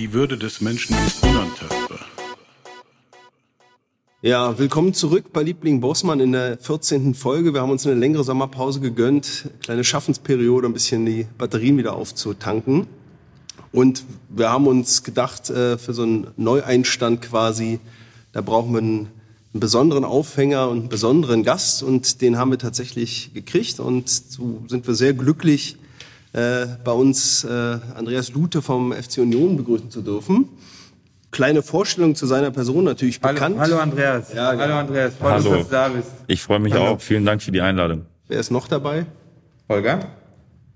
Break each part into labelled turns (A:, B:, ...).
A: Die Würde des Menschen ist unantastbar.
B: Ja, willkommen zurück bei Liebling Bossmann in der 14. Folge. Wir haben uns eine längere Sommerpause gegönnt, kleine Schaffensperiode, ein bisschen die Batterien wieder aufzutanken. Und wir haben uns gedacht, äh, für so einen Neueinstand quasi, da brauchen wir einen, einen besonderen Aufhänger und einen besonderen Gast. Und den haben wir tatsächlich gekriegt. Und so sind wir sehr glücklich, äh, bei uns äh, Andreas Lute vom FC Union begrüßen zu dürfen. Kleine Vorstellung zu seiner Person natürlich
C: Hallo,
B: bekannt.
C: hallo Andreas.
B: Ja, genau.
C: Hallo Andreas. Freut mich,
D: Hallo.
C: dass du da bist.
D: Ich freue mich
B: Hallo.
D: auch. Vielen Dank für die Einladung.
B: Wer ist noch dabei?
C: Holger?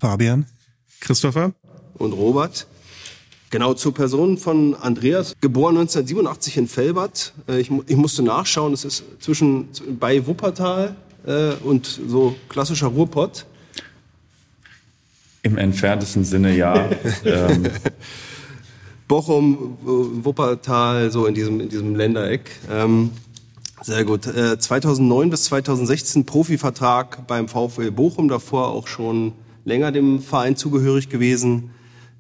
E: Fabian, Christopher,
B: und Robert. Genau zur Person von Andreas, geboren 1987 in Velbert. Äh, Ich, ich musste nachschauen, es ist zwischen bei Wuppertal äh, und so klassischer Ruhrpott.
D: Im entferntesten Sinne ja. ähm,
B: Bochum, äh, Wuppertal, so in diesem, in diesem Ländereck. Ähm, sehr gut. Äh, 2009 bis 2016 Profivertrag beim VfL Bochum, davor auch schon länger dem Verein zugehörig gewesen.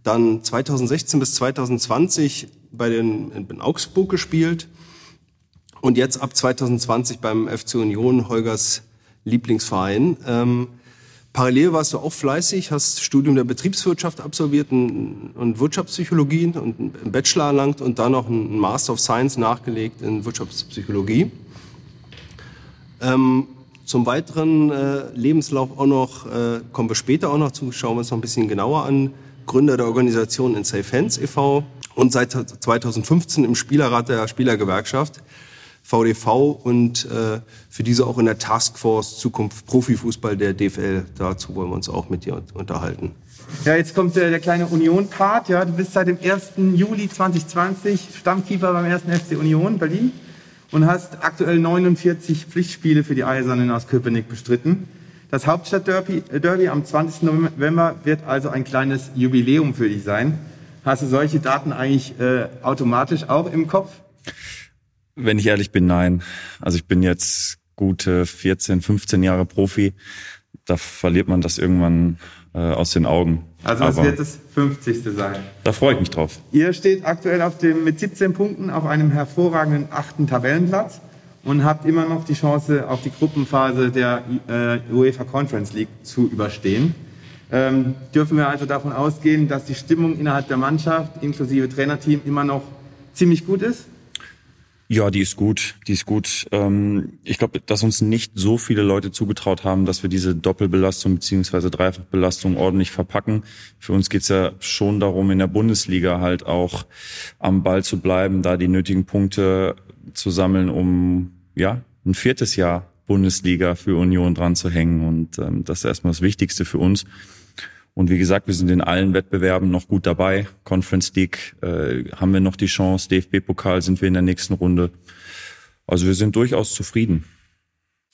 B: Dann 2016 bis 2020 bei den in Augsburg gespielt und jetzt ab 2020 beim FC Union, Holgers Lieblingsverein. Ähm, parallel warst du auch fleißig, hast Studium der Betriebswirtschaft absolviert und, Wirtschaftspsychologie und einen Bachelor erlangt und dann noch einen Master of Science nachgelegt in Wirtschaftspsychologie. Ähm, zum weiteren äh, Lebenslauf auch noch, äh, kommen wir später auch noch zu, schauen wir uns noch ein bisschen genauer an. Gründer der Organisation in Safe Hands e.V. und seit 2015 im Spielerrat der Spielergewerkschaft VDV und äh, für diese auch in der Taskforce Zukunft Profifußball der DFL. Dazu wollen wir uns auch mit dir unterhalten.
C: Ja, jetzt kommt äh, der kleine Union-Part. Ja, du bist seit dem 1. Juli 2020 Stammkeeper beim 1. FC Union Berlin und hast aktuell 49 Pflichtspiele für die Eisernen aus Köpenick bestritten. Das Hauptstadtderby äh, Derby am 20. November wird also ein kleines Jubiläum für dich sein. Hast du solche Daten eigentlich äh, automatisch auch im Kopf?
D: Wenn ich ehrlich bin, nein. Also ich bin jetzt gute 14, 15 Jahre Profi. Da verliert man das irgendwann äh, aus den Augen.
C: Also es wird das 50. sein.
D: da freue ich mich drauf.
C: Ihr steht aktuell auf dem, mit 17 Punkten auf einem hervorragenden achten Tabellenplatz und habt immer noch die Chance, auf die Gruppenphase der äh, UEFA Conference League zu überstehen. Ähm, dürfen wir also davon ausgehen, dass die Stimmung innerhalb der Mannschaft inklusive Trainerteam immer noch ziemlich gut ist?
D: Ja, die ist gut, die ist gut. Ähm, ich glaube, dass uns nicht so viele Leute zugetraut haben, dass wir diese Doppelbelastung beziehungsweise Dreifachbelastung ordentlich verpacken. Für uns geht's ja schon darum, in der Bundesliga halt auch am Ball zu bleiben, da die nötigen Punkte zu sammeln, um ja ein viertes Jahr Bundesliga für Union dran zu hängen. Und ähm, das ist erstmal das Wichtigste für uns. Und wie gesagt, wir sind in allen Wettbewerben noch gut dabei. Conference League äh, haben wir noch die Chance, DFB-Pokal sind wir in der nächsten Runde. Also wir sind durchaus zufrieden.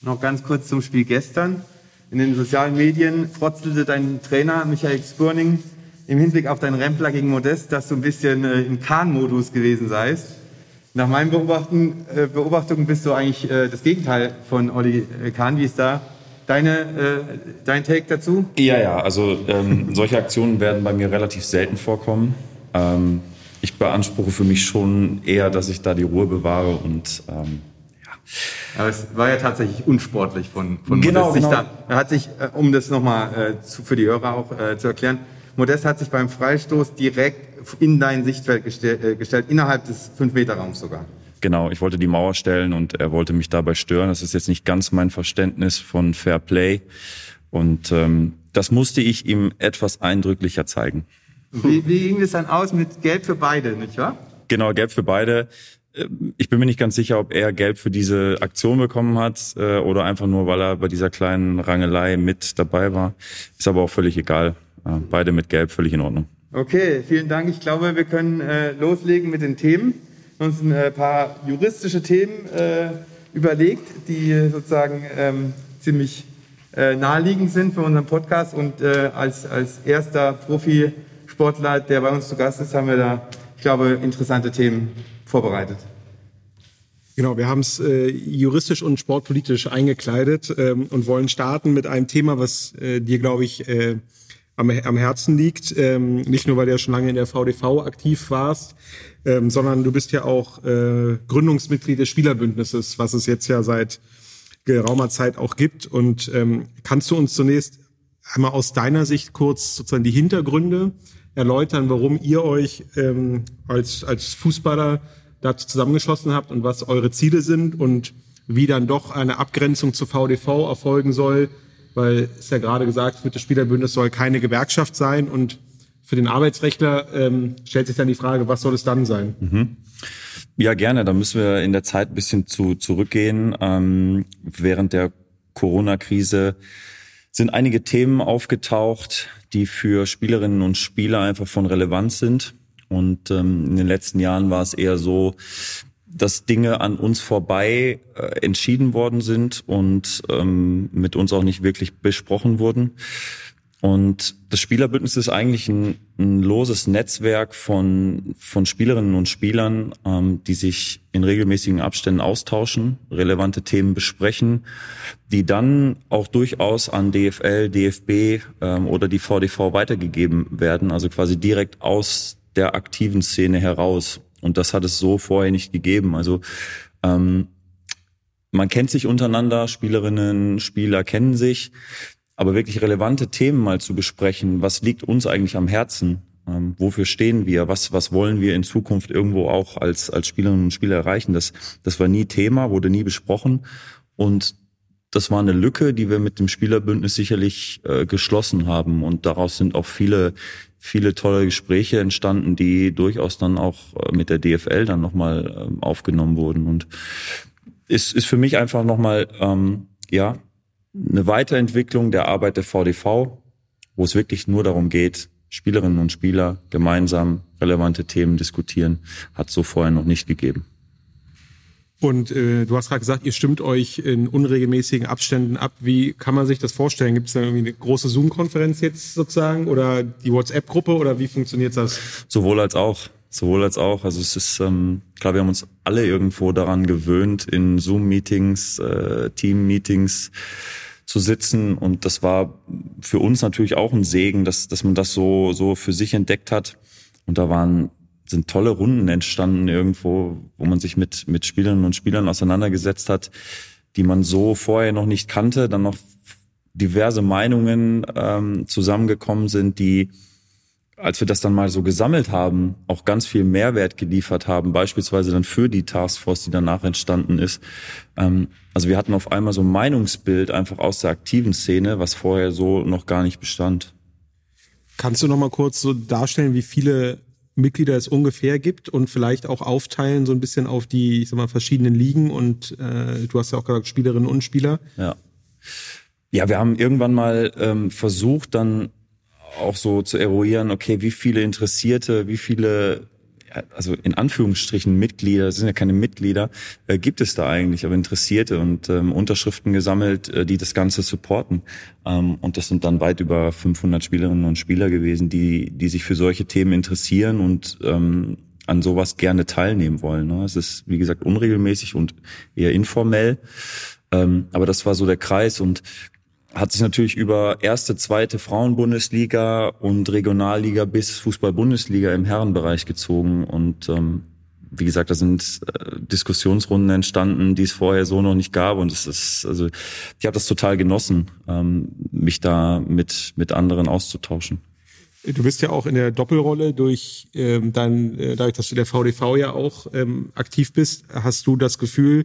C: Noch ganz kurz zum Spiel gestern. In den sozialen Medien frotzelte dein Trainer Michael Spurning im Hinblick auf deinen Rempler gegen Modest, dass du ein bisschen äh, im Kahn-Modus gewesen seist. Nach meinen Beobachten, äh, Beobachtungen bist du eigentlich äh, das Gegenteil von Olli äh, Kahn. Wie ist da deine, äh, dein Take dazu?
D: Ja, ja, also ähm, solche Aktionen werden bei mir relativ selten vorkommen. Ähm, ich beanspruche für mich schon eher, dass ich da die Ruhe bewahre und ähm,
C: Aber es war ja tatsächlich unsportlich von, von
D: Genau,
C: Modest.
D: Genau.
C: Da, er hat sich, äh, um das nochmal äh, zu- für die Hörer auch äh, zu erklären, Modest hat sich beim Freistoß direkt in dein Sichtfeld gestell, äh, gestellt, innerhalb des 5-Meter-Raums sogar.
D: Genau, ich wollte die Mauer stellen und er wollte mich dabei stören. Das ist jetzt nicht ganz mein Verständnis von Fair Play. Und ähm, das musste ich ihm etwas eindrücklicher zeigen.
C: Wie, wie ging es dann aus mit Geld für beide, nicht wahr?
D: Genau, gelb für beide. Ich bin mir nicht ganz sicher, ob er gelb für diese Aktion bekommen hat äh, oder einfach nur, weil er bei dieser kleinen Rangelei mit dabei war. Ist aber auch völlig egal. Äh, Beide mit gelb, völlig in Ordnung.
C: Okay, vielen Dank. Ich glaube, wir können äh, loslegen mit den Themen. Uns ein äh, paar juristische Themen äh, überlegt, die sozusagen ähm, ziemlich äh, naheliegend sind für unseren Podcast. Und äh, als, als erster Profisportler, der bei uns zu Gast ist, haben wir da, ich glaube, interessante Themen vorbereitet.
E: Genau, wir haben es äh, juristisch und sportpolitisch eingekleidet ähm, und wollen starten mit einem Thema, was äh, dir, glaube ich, äh, am, am Herzen liegt. Ähm, nicht nur, weil du ja schon lange in der VDV aktiv warst, ähm, sondern du bist ja auch äh, Gründungsmitglied des Spielerbündnisses, was es jetzt ja seit geraumer Zeit auch gibt. Und ähm, kannst du uns zunächst einmal aus deiner Sicht kurz sozusagen die Hintergründe erläutern, warum ihr euch ähm, als, als Fußballer dazu zusammengeschossen habt und was eure Ziele sind und wie dann doch eine Abgrenzung zur VDV erfolgen soll, weil es ja gerade gesagt wird, das Spielerbündnis soll keine Gewerkschaft sein und für den Arbeitsrechtler ähm, stellt sich dann die Frage, was soll es dann sein?
D: Mhm. Ja, gerne. Da müssen wir in der Zeit ein bisschen zu, zurückgehen. Ähm, während der Corona-Krise sind einige Themen aufgetaucht, die für Spielerinnen und Spieler einfach von Relevanz sind. Und ähm, in den letzten Jahren war es eher so, dass Dinge an uns vorbei äh, entschieden worden sind und ähm, mit uns auch nicht wirklich besprochen wurden. Und das Spielerbündnis ist eigentlich ein, ein loses Netzwerk von, von Spielerinnen und Spielern, ähm, die sich in regelmäßigen Abständen austauschen, relevante Themen besprechen, die dann auch durchaus an DFL, DFB ähm, oder die VDV weitergegeben werden, also quasi direkt aus der aktiven Szene heraus. Und das hat es so vorher nicht gegeben. Also ähm, man kennt sich untereinander, Spielerinnen, Spieler kennen sich, aber wirklich relevante Themen mal zu besprechen, was liegt uns eigentlich am Herzen, ähm, wofür stehen wir, was, was wollen wir in Zukunft irgendwo auch als, als Spielerinnen und Spieler erreichen, das, das war nie Thema, wurde nie besprochen. Und das war eine Lücke, die wir mit dem Spielerbündnis sicherlich äh, geschlossen haben. Und daraus sind auch viele viele tolle Gespräche entstanden, die durchaus dann auch äh, mit der DFL dann nochmal ähm, aufgenommen wurden. Und ist, ist für mich einfach nochmal, ähm, ja, eine Weiterentwicklung der Arbeit der VDV, wo es wirklich nur darum geht, Spielerinnen und Spieler gemeinsam relevante Themen diskutieren, hat so vorher noch nicht gegeben.
E: Und äh, du hast gerade gesagt, ihr stimmt euch in unregelmäßigen Abständen ab. Wie kann man sich das vorstellen? Gibt es da irgendwie eine große Zoom-Konferenz jetzt sozusagen oder die WhatsApp-Gruppe oder wie funktioniert das?
D: Sowohl als auch. Sowohl als auch. Also es ist, ähm, klar, wir haben uns alle irgendwo daran gewöhnt, in Zoom-Meetings, äh, Team-Meetings zu sitzen. Und das war für uns natürlich auch ein Segen, dass, dass man das so, so für sich entdeckt hat. Und da waren sind tolle Runden entstanden irgendwo, wo man sich mit, mit Spielerinnen und Spielern auseinandergesetzt hat, die man so vorher noch nicht kannte, dann noch diverse Meinungen ähm, zusammengekommen sind, die, als wir das dann mal so gesammelt haben, auch ganz viel Mehrwert geliefert haben, beispielsweise dann für die Taskforce, die danach entstanden ist. Ähm, also wir hatten auf einmal so ein Meinungsbild einfach aus der aktiven Szene, was vorher so noch gar nicht bestand.
E: Kannst du noch mal kurz so darstellen, wie viele Mitglieder es ungefähr gibt und vielleicht auch aufteilen so ein bisschen auf die, ich sag mal, verschiedenen Ligen und äh, du hast ja auch gesagt Spielerinnen und Spieler.
D: Ja. Ja, wir haben irgendwann mal ähm, versucht, dann auch so zu eruieren, okay, wie viele Interessierte, wie viele also in Anführungsstrichen Mitglieder, das sind ja keine Mitglieder, äh, gibt es da eigentlich, aber Interessierte und ähm, Unterschriften gesammelt, äh, die das Ganze supporten. Ähm, und das sind dann weit über 500 Spielerinnen und Spieler gewesen, die, die sich für solche Themen interessieren und ähm, an sowas gerne teilnehmen wollen. Ne? Es ist, wie gesagt, unregelmäßig und eher informell. Ähm, aber das war so der Kreis und hat sich natürlich über erste, zweite Frauenbundesliga und Regionalliga bis Fußball-Bundesliga im Herrenbereich gezogen. Und ähm, wie gesagt, da sind äh, Diskussionsrunden entstanden, die es vorher so noch nicht gab. Und es ist, also ich habe das total genossen, ähm, mich da mit, mit anderen auszutauschen.
E: Du bist ja auch in der Doppelrolle durch ähm, dein, äh, dadurch, dass du der VDV ja auch ähm, aktiv bist, hast du das Gefühl,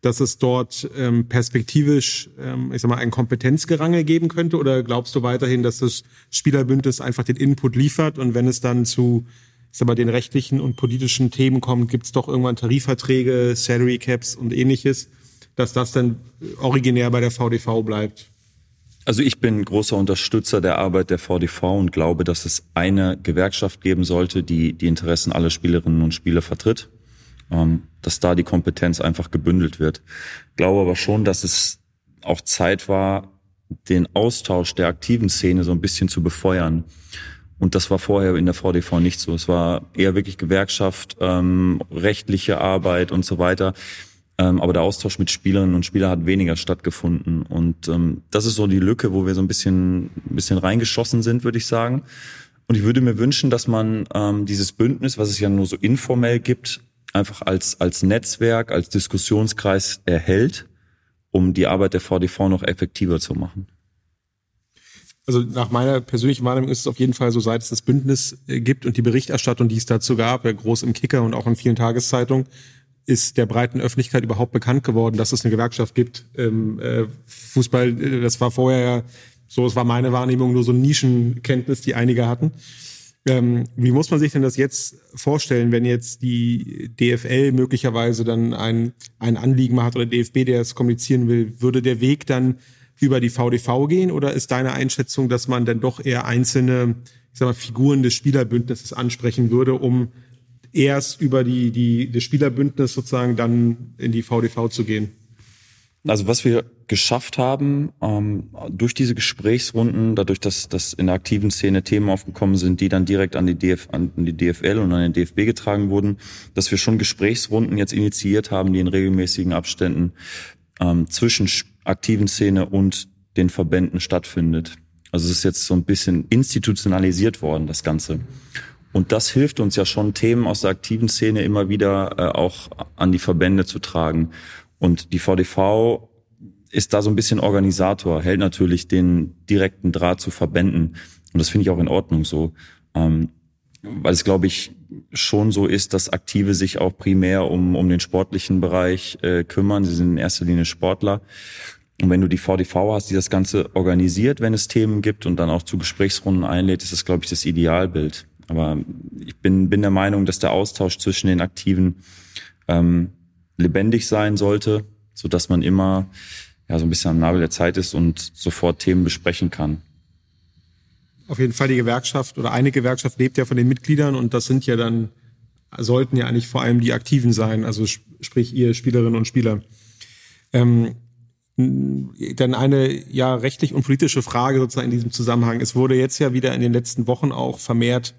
E: dass es dort ähm, perspektivisch, ähm, ich sag mal, ein Kompetenzgerangel geben könnte? Oder glaubst du weiterhin, dass das Spielerbündnis einfach den Input liefert und wenn es dann zu ich sag mal, den rechtlichen und politischen Themen kommt, gibt es doch irgendwann Tarifverträge, Salary Caps und ähnliches, dass das dann originär bei der VDV bleibt?
D: Also ich bin großer Unterstützer der Arbeit der VDV und glaube, dass es eine Gewerkschaft geben sollte, die die Interessen aller Spielerinnen und Spieler vertritt, dass da die Kompetenz einfach gebündelt wird. Glaube aber schon, dass es auch Zeit war, den Austausch der aktiven Szene so ein bisschen zu befeuern. Und das war vorher in der VDV nicht so. Es war eher wirklich Gewerkschaft, ähm, rechtliche Arbeit und so weiter. Ähm, aber der Austausch mit Spielerinnen und Spielern hat weniger stattgefunden. Und ähm, das ist so die Lücke, wo wir so ein bisschen, ein bisschen reingeschossen sind, würde ich sagen. Und ich würde mir wünschen, dass man ähm, dieses Bündnis, was es ja nur so informell gibt, einfach als, als Netzwerk, als Diskussionskreis erhält, um die Arbeit der VDV noch effektiver zu machen.
E: Also nach meiner persönlichen Meinung ist es auf jeden Fall so, seit es das Bündnis äh, gibt und die Berichterstattung, die es dazu gab, groß im Kicker und auch in vielen Tageszeitungen, ist der breiten Öffentlichkeit überhaupt bekannt geworden, dass es eine Gewerkschaft gibt. Ähm, äh, Fußball, äh, das war vorher ja so, es war meine Wahrnehmung, nur so Nischenkenntnis, die einige hatten. Ähm, wie muss man sich denn das jetzt vorstellen, wenn jetzt die DFL möglicherweise dann ein, ein Anliegen hat oder DFB, der es kommunizieren will, würde der Weg dann über die VDV gehen oder ist deine Einschätzung, dass man dann doch eher einzelne ich sag mal, Figuren des Spielerbündnisses ansprechen würde, um erst über die, die, das Spielerbündnis sozusagen dann in die VDV zu gehen?
D: Also was wir geschafft haben, ähm, durch diese Gesprächsrunden, dadurch, dass, dass in der aktiven Szene Themen aufgekommen sind, die dann direkt an die, DF, an die DFL und an den DFB getragen wurden, dass wir schon Gesprächsrunden jetzt initiiert haben, die in regelmäßigen Abständen ähm, zwischen aktiven Szene und den Verbänden stattfindet. Also es ist jetzt so ein bisschen institutionalisiert worden, das Ganze. Und das hilft uns ja schon, Themen aus der aktiven Szene immer wieder äh, auch an die Verbände zu tragen. Und die VDV ist da so ein bisschen Organisator, hält natürlich den direkten Draht zu Verbänden. Und das finde ich auch in Ordnung so. Ähm, weil es, glaube ich, schon so ist, dass Aktive sich auch primär um, um den sportlichen Bereich äh, kümmern. Sie sind in erster Linie Sportler. Und wenn du die VDV hast, die das Ganze organisiert, wenn es Themen gibt und dann auch zu Gesprächsrunden einlädt, ist das, glaube ich, das Idealbild. Aber ich bin, bin der Meinung, dass der Austausch zwischen den Aktiven ähm, lebendig sein sollte, so dass man immer ja, so ein bisschen am Nabel der Zeit ist und sofort Themen besprechen kann.
E: Auf jeden Fall die Gewerkschaft oder eine Gewerkschaft lebt ja von den Mitgliedern und das sind ja dann, sollten ja eigentlich vor allem die Aktiven sein, also sprich ihr Spielerinnen und Spieler. Ähm, dann eine ja rechtlich und politische Frage sozusagen in diesem Zusammenhang. Es wurde jetzt ja wieder in den letzten Wochen auch vermehrt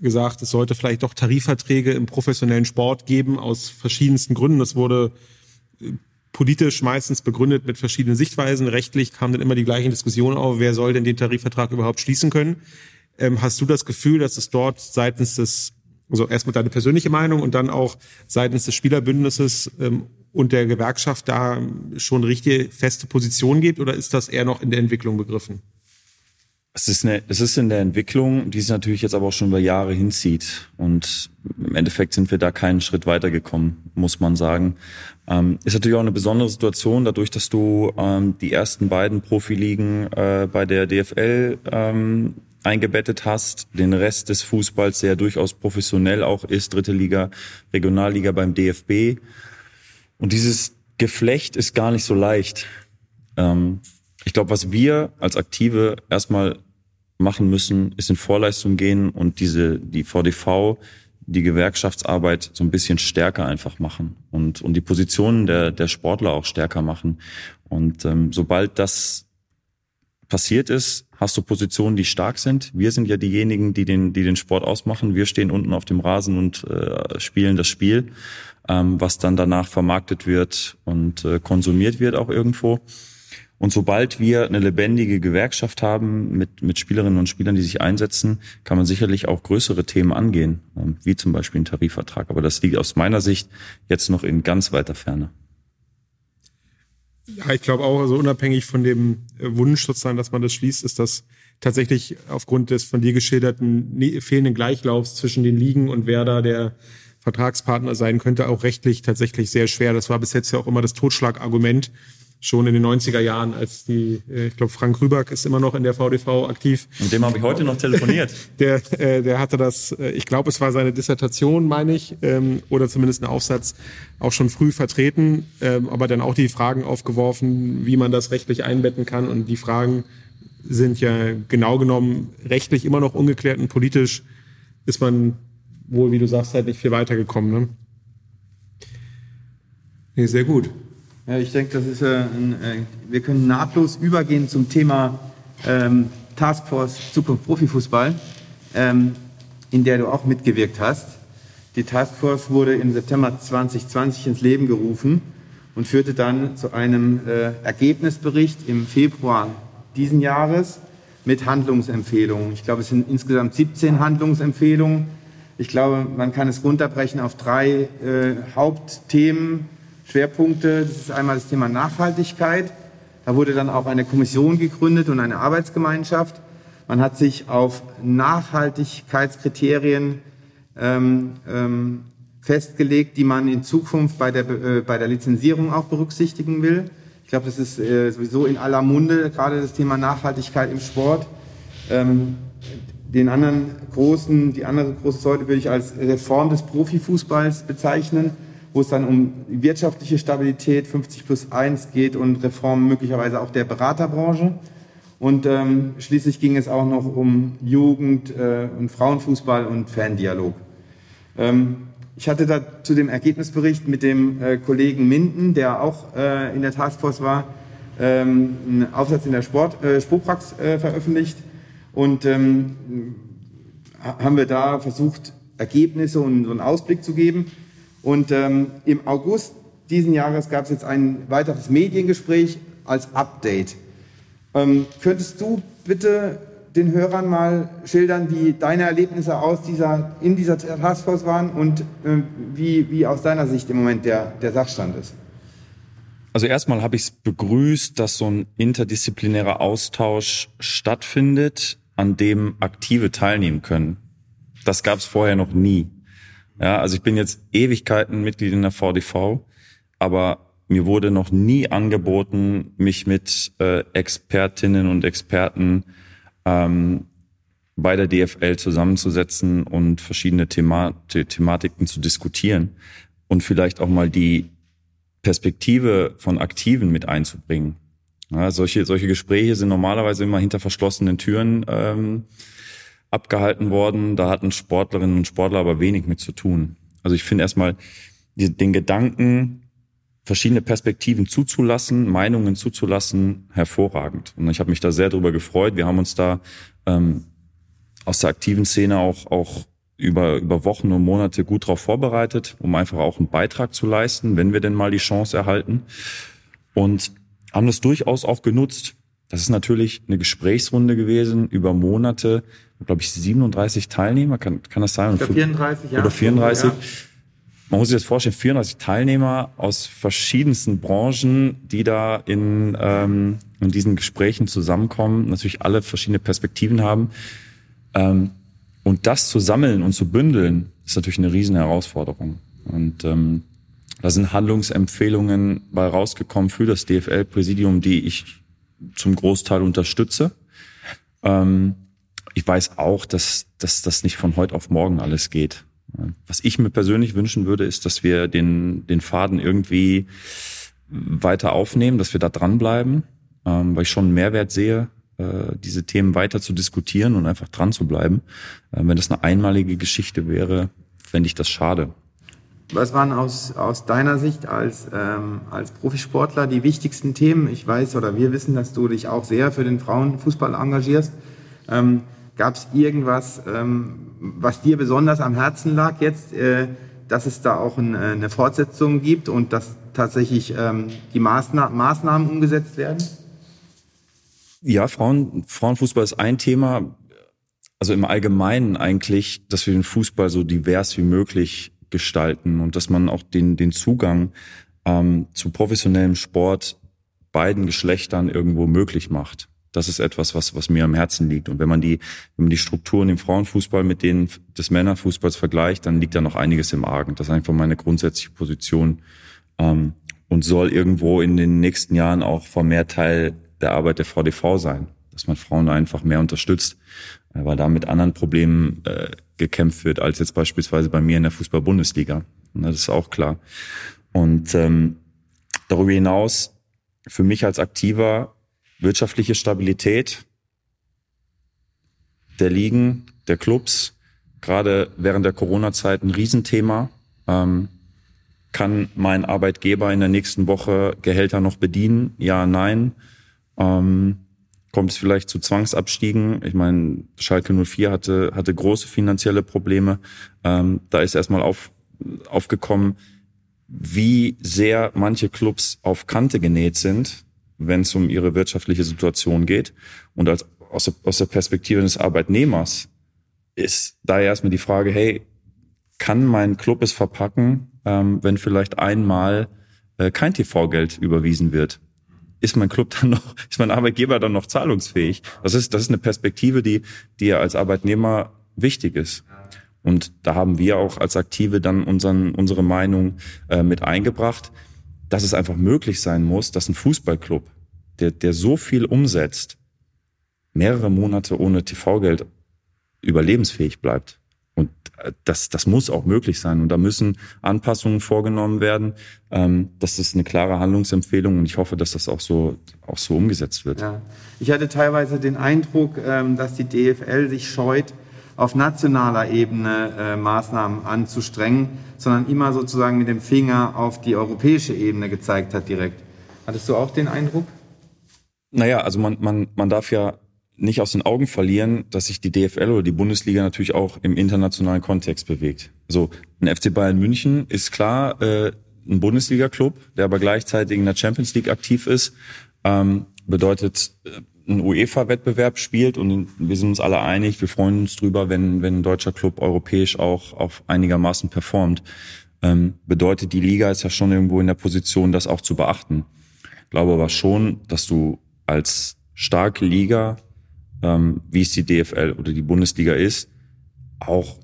E: gesagt, es sollte vielleicht doch Tarifverträge im professionellen Sport geben aus verschiedensten Gründen. Das wurde äh, politisch meistens begründet mit verschiedenen Sichtweisen. Rechtlich kam dann immer die gleichen Diskussionen auf, wer soll denn den Tarifvertrag überhaupt schließen können. Ähm, hast du das Gefühl, dass es dort seitens des, also erstmal deine persönliche Meinung und dann auch seitens des Spielerbündnisses ähm, und der Gewerkschaft da schon richtige feste Position gibt oder ist das eher noch in der Entwicklung begriffen?
D: Es ist, eine, es ist in der Entwicklung, die sich natürlich jetzt aber auch schon über Jahre hinzieht. Und im Endeffekt sind wir da keinen Schritt weitergekommen, muss man sagen. Ähm, ist natürlich auch eine besondere Situation, dadurch, dass du ähm, die ersten beiden Profiligen äh, bei der DFL ähm, eingebettet hast, den Rest des Fußballs, der durchaus professionell auch ist, dritte Liga, Regionalliga beim DFB. Und dieses Geflecht ist gar nicht so leicht. Ähm, ich glaube, was wir als Aktive erstmal machen müssen, ist in Vorleistung gehen und diese, die VDV, die Gewerkschaftsarbeit so ein bisschen stärker einfach machen und, und die Positionen der, der Sportler auch stärker machen. Und ähm, sobald das passiert ist, hast du Positionen, die stark sind. Wir sind ja diejenigen, die den, die den Sport ausmachen. Wir stehen unten auf dem Rasen und äh, spielen das Spiel, ähm, was dann danach vermarktet wird und äh, konsumiert wird auch irgendwo. Und sobald wir eine lebendige Gewerkschaft haben mit, mit Spielerinnen und Spielern, die sich einsetzen, kann man sicherlich auch größere Themen angehen, ähm, wie zum Beispiel einen Tarifvertrag. Aber das liegt aus meiner Sicht jetzt noch in ganz weiter Ferne.
E: Ja, ich glaube auch, also unabhängig von dem äh, Wunsch sozusagen, dass man das schließt, ist das tatsächlich aufgrund des von dir geschilderten ne, fehlenden Gleichlaufs zwischen den Ligen und wer da der Vertragspartner sein könnte, auch rechtlich tatsächlich sehr schwer. Das war bis jetzt ja auch immer das Totschlagargument, schon in den 90er Jahren, als die, äh, ich glaube, Frank Rüback ist immer noch in der VDV aktiv.
D: Mit dem habe ich heute noch telefoniert.
E: der, äh, der hatte das, äh, ich glaube, es war seine Dissertation, meine ich, ähm, oder zumindest ein Aufsatz, auch schon früh vertreten, ähm, aber dann auch die Fragen aufgeworfen, wie man das rechtlich einbetten kann. Und die Fragen sind ja genau genommen rechtlich immer noch ungeklärt und politisch ist man wohl, wie du sagst, halt nicht viel weitergekommen. Ne? Nee, sehr gut.
C: Ja, ich denke, das ist äh, ein, äh, wir können nahtlos übergehen zum Thema ähm, Taskforce Zukunft Profifußball, ähm, in der du auch mitgewirkt hast. Die Taskforce wurde im September 2020 ins Leben gerufen und führte dann zu einem äh, Ergebnisbericht im Februar diesen Jahres mit Handlungsempfehlungen. Ich glaube, es sind insgesamt 17 Handlungsempfehlungen. Ich glaube, man kann es runterbrechen auf drei äh, Hauptthemen Schwerpunkte. Das ist einmal das Thema Nachhaltigkeit. Da wurde dann auch eine Kommission gegründet und eine Arbeitsgemeinschaft. Man hat sich auf Nachhaltigkeitskriterien ähm, ähm, festgelegt, die man in Zukunft bei der, äh, bei der Lizenzierung auch berücksichtigen will. Ich glaube, das ist äh, sowieso in aller Munde, gerade das Thema Nachhaltigkeit im Sport. Ähm, den anderen großen, die andere große Säule würde ich als Reform des Profifußballs bezeichnen wo es dann um wirtschaftliche Stabilität 50 plus 1 geht und Reform möglicherweise auch der Beraterbranche. Und ähm, schließlich ging es auch noch um Jugend- äh, und Frauenfußball und Fandialog. Ähm, ich hatte da zu dem Ergebnisbericht mit dem äh, Kollegen Minden, der auch äh, in der Taskforce war, ähm, einen Aufsatz in der Sport, äh, Spurprax äh, veröffentlicht. Und ähm, haben wir da versucht, Ergebnisse und so einen Ausblick zu geben. Und ähm, im August diesen Jahres gab es jetzt ein weiteres Mediengespräch als Update. Ähm, könntest du bitte den Hörern mal schildern, wie deine Erlebnisse aus dieser, in dieser Taskforce waren und äh, wie, wie aus deiner Sicht im Moment der, der Sachstand ist?
D: Also erstmal habe ich es begrüßt, dass so ein interdisziplinärer Austausch stattfindet, an dem Aktive teilnehmen können. Das gab es vorher noch nie. Ja, also ich bin jetzt Ewigkeiten Mitglied in der VDV, aber mir wurde noch nie angeboten, mich mit äh, Expertinnen und Experten ähm, bei der DFL zusammenzusetzen und verschiedene Thema Thematiken zu diskutieren und vielleicht auch mal die Perspektive von Aktiven mit einzubringen. Ja, solche, solche Gespräche sind normalerweise immer hinter verschlossenen Türen ähm, abgehalten worden. Da hatten Sportlerinnen und Sportler aber wenig mit zu tun. Also ich finde erstmal den Gedanken, verschiedene Perspektiven zuzulassen, Meinungen zuzulassen, hervorragend. Und ich habe mich da sehr drüber gefreut. Wir haben uns da ähm, aus der aktiven Szene auch, auch über, über Wochen und Monate gut darauf vorbereitet, um einfach auch einen Beitrag zu leisten, wenn wir denn mal die Chance erhalten. Und haben das durchaus auch genutzt. Das ist natürlich eine Gesprächsrunde gewesen über Monate, glaube ich, 37 Teilnehmer, kann, kann das sein?
C: Oder 34, ja.
D: Oder 34. Ja. Man muss sich das vorstellen, 34 Teilnehmer aus verschiedensten Branchen, die da in, ähm, in diesen Gesprächen zusammenkommen, natürlich alle verschiedene Perspektiven haben. Ähm, und das zu sammeln und zu bündeln, ist natürlich eine riesen Herausforderung. Und ähm, da sind Handlungsempfehlungen bei rausgekommen für das DFL-Präsidium, die ich zum Großteil unterstütze. Ähm, ich weiß auch, dass, dass das nicht von heute auf morgen alles geht. Was ich mir persönlich wünschen würde, ist, dass wir den, den Faden irgendwie weiter aufnehmen, dass wir da dranbleiben, ähm, weil ich schon einen Mehrwert sehe, äh, diese Themen weiter zu diskutieren und einfach dran zu bleiben. Äh, wenn das eine einmalige Geschichte wäre, fände ich das schade.
C: Was waren aus, aus deiner Sicht als, ähm, als Profisportler die wichtigsten Themen? Ich weiß oder wir wissen, dass du dich auch sehr für den Frauenfußball engagierst. Ähm, Gab es irgendwas, ähm, was dir besonders am Herzen lag jetzt, äh, dass es da auch ein, äh, eine Fortsetzung gibt und dass tatsächlich ähm, die Maßna Maßnahmen umgesetzt werden?
D: Ja, Frauen, Frauenfußball ist ein Thema. Also im Allgemeinen eigentlich, dass wir den Fußball so divers wie möglich gestalten und dass man auch den, den Zugang ähm, zu professionellem Sport beiden Geschlechtern irgendwo möglich macht das ist etwas, was, was mir am Herzen liegt. Und wenn man die, wenn man die Strukturen im Frauenfußball mit denen des Männerfußballs vergleicht, dann liegt da noch einiges im Argen. Das ist einfach meine grundsätzliche Position. Ähm, und soll irgendwo in den nächsten Jahren auch vermehrt Teil der Arbeit der VDV sein, dass man Frauen einfach mehr unterstützt, weil da mit anderen Problemen äh, gekämpft wird als jetzt beispielsweise bei mir in der Fußball-Bundesliga. Das ist auch klar. Und ähm, darüber hinaus für mich als Aktiver wirtschaftliche Stabilität der Ligen, der Clubs, gerade während der Corona-Zeit ein Riesenthema. Ähm, kann mein Arbeitgeber in der nächsten Woche Gehälter noch bedienen? Ja, nein. Ähm, kommt es vielleicht zu Zwangsabstiegen? Ich meine, Schalke 04 hatte, hatte große finanzielle Probleme. Ähm, da ist erstmal auf, aufgekommen, wie sehr manche Clubs auf Kante genäht sind, wenn es um ihre wirtschaftliche Situation geht. Und als, aus, der, aus der Perspektive des Arbeitnehmers ist da erstmal die Frage, hey, kann mein Club es verpacken, ähm, wenn vielleicht einmal äh, kein TV-Geld überwiesen wird? Ist mein Club dann noch, ist mein Arbeitgeber dann noch zahlungsfähig? Das ist, das ist eine Perspektive, die, die ja als Arbeitnehmer wichtig ist. Und da haben wir auch als Aktive dann unseren, unsere Meinung äh, mit eingebracht, dass es einfach möglich sein muss, dass ein Fußballclub, der, der so viel umsetzt, mehrere Monate ohne TV-Geld überlebensfähig bleibt. Und äh, das, das muss auch möglich sein. Und da müssen Anpassungen vorgenommen werden. Ähm, das ist eine klare Handlungsempfehlung und ich hoffe, dass das auch so, auch so umgesetzt wird.
C: Ja. Ich hatte teilweise den Eindruck, ähm, dass die DFL sich scheut, auf nationaler Ebene äh, Maßnahmen anzustrengen, sondern immer sozusagen mit dem Finger auf die europäische Ebene gezeigt hat direkt. Hattest du auch den Eindruck?
D: Naja, also man, man, man darf ja nicht aus den Augen verlieren, dass sich die DFL oder die Bundesliga natürlich auch im internationalen Kontext bewegt. Also ein FC Bayern München ist klar äh, ein Bundesliga-Club, der aber gleichzeitig in der Champions League aktiv ist. Ähm, bedeutet äh, ein UEFA-Wettbewerb spielt und wir sind uns alle einig, wir freuen uns drüber, wenn, wenn ein deutscher Club europäisch auch auf einigermaßen performt. Ähm, bedeutet, die Liga ist ja schon irgendwo in der Position, das auch zu beachten. Ich glaube aber schon, dass du als starke Liga, ähm, wie es die DFL oder die Bundesliga ist, auch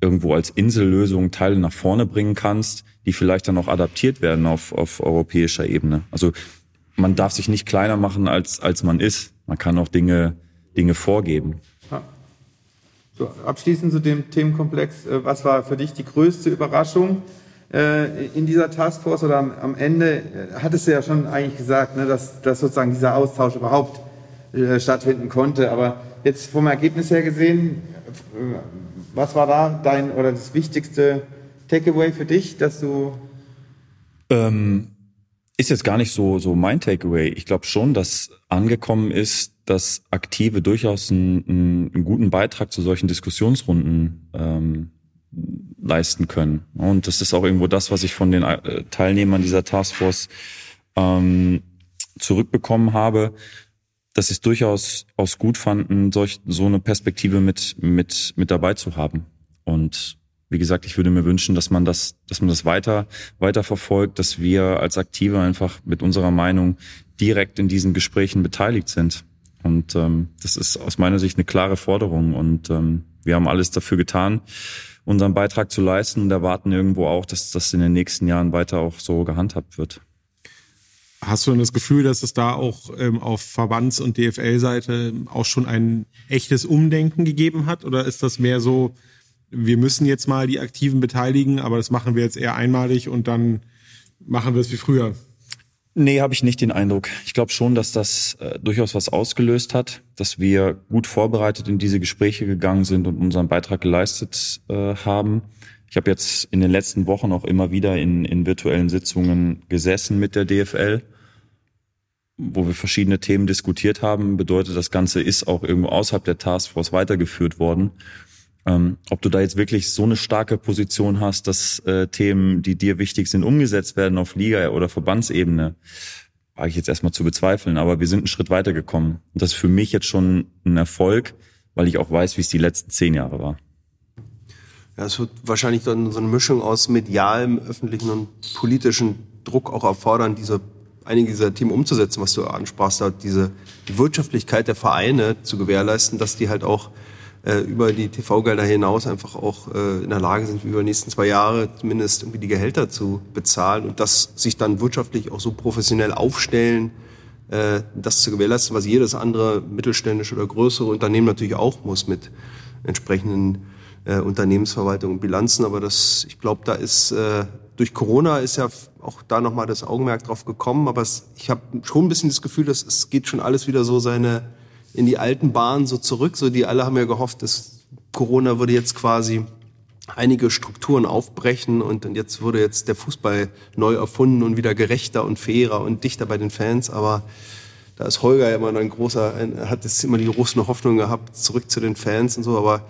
D: irgendwo als Insellösung Teile nach vorne bringen kannst, die vielleicht dann auch adaptiert werden auf, auf europäischer Ebene. Also man darf sich nicht kleiner machen, als, als man ist. Man kann auch Dinge, Dinge vorgeben.
C: So, abschließend zu dem Themenkomplex. Äh, was war für dich die größte Überraschung äh, in dieser Taskforce oder am, am Ende? Äh, hattest du ja schon eigentlich gesagt, ne, dass, dass sozusagen dieser Austausch überhaupt äh, stattfinden konnte. Aber jetzt vom Ergebnis her gesehen, was war da dein oder das wichtigste Takeaway für dich, dass du
D: ähm ist jetzt gar nicht so, so mein Takeaway. Ich glaube schon, dass angekommen ist, dass Aktive durchaus einen, einen guten Beitrag zu solchen Diskussionsrunden ähm, leisten können. Und das ist auch irgendwo das, was ich von den äh, Teilnehmern dieser Taskforce ähm, zurückbekommen habe, dass sie es durchaus aus gut fanden, solch, so eine Perspektive mit, mit, mit dabei zu haben. Und wie gesagt, ich würde mir wünschen, dass man das, dass man das weiter, weiter verfolgt, dass wir als Aktive einfach mit unserer Meinung direkt in diesen Gesprächen beteiligt sind. Und ähm, das ist aus meiner Sicht eine klare Forderung. Und ähm, wir haben alles dafür getan, unseren Beitrag zu leisten und erwarten irgendwo auch, dass das in den nächsten Jahren weiter auch so gehandhabt wird.
E: Hast du denn das Gefühl, dass es da auch ähm, auf Verbands- und DFL-Seite auch schon ein echtes Umdenken gegeben hat? Oder ist das mehr so, wir müssen jetzt mal die Aktiven beteiligen, aber das machen wir jetzt eher einmalig und dann machen wir es wie früher.
D: Nee, habe ich nicht den Eindruck. Ich glaube schon, dass das äh, durchaus was ausgelöst hat, dass wir gut vorbereitet in diese Gespräche gegangen sind und unseren Beitrag geleistet äh, haben. Ich habe jetzt in den letzten Wochen auch immer wieder in, in virtuellen Sitzungen gesessen mit der DFL, wo wir verschiedene Themen diskutiert haben. Bedeutet, das Ganze ist auch irgendwo außerhalb der Taskforce weitergeführt worden. Ähm, ob du da jetzt wirklich so eine starke Position hast, dass äh, Themen, die dir wichtig sind, umgesetzt werden auf Liga- oder Verbandsebene, wage ich jetzt erstmal zu bezweifeln. Aber wir sind einen Schritt weitergekommen. Und das ist für mich jetzt schon ein Erfolg, weil ich auch weiß, wie es die letzten zehn Jahre war.
B: Ja, es wird wahrscheinlich dann so eine Mischung aus medialem, öffentlichen und politischen Druck auch erfordern, diese einige dieser Themen umzusetzen, was du ansprachst, diese die Wirtschaftlichkeit der Vereine zu gewährleisten, dass die halt auch äh, über die TV-Gelder hinaus einfach auch äh, in der Lage sind, über die nächsten zwei Jahre zumindest irgendwie die Gehälter zu bezahlen und das sich dann wirtschaftlich auch so professionell aufstellen, äh, das zu gewährleisten, was jedes andere mittelständische oder größere Unternehmen natürlich auch muss mit entsprechenden äh, Unternehmensverwaltung und Bilanzen. Aber das, ich glaube, da ist äh, durch Corona ist ja auch da nochmal das Augenmerk drauf gekommen. Aber es, ich habe schon ein bisschen das Gefühl, dass es geht schon alles wieder so seine in die alten Bahnen so zurück. So die alle haben ja gehofft, dass Corona würde jetzt quasi einige Strukturen aufbrechen und, und jetzt wurde jetzt der Fußball neu erfunden und wieder gerechter und fairer und dichter bei den Fans. Aber da ist Holger immer ein großer, hat jetzt immer die große Hoffnung gehabt, zurück zu den Fans und so. Aber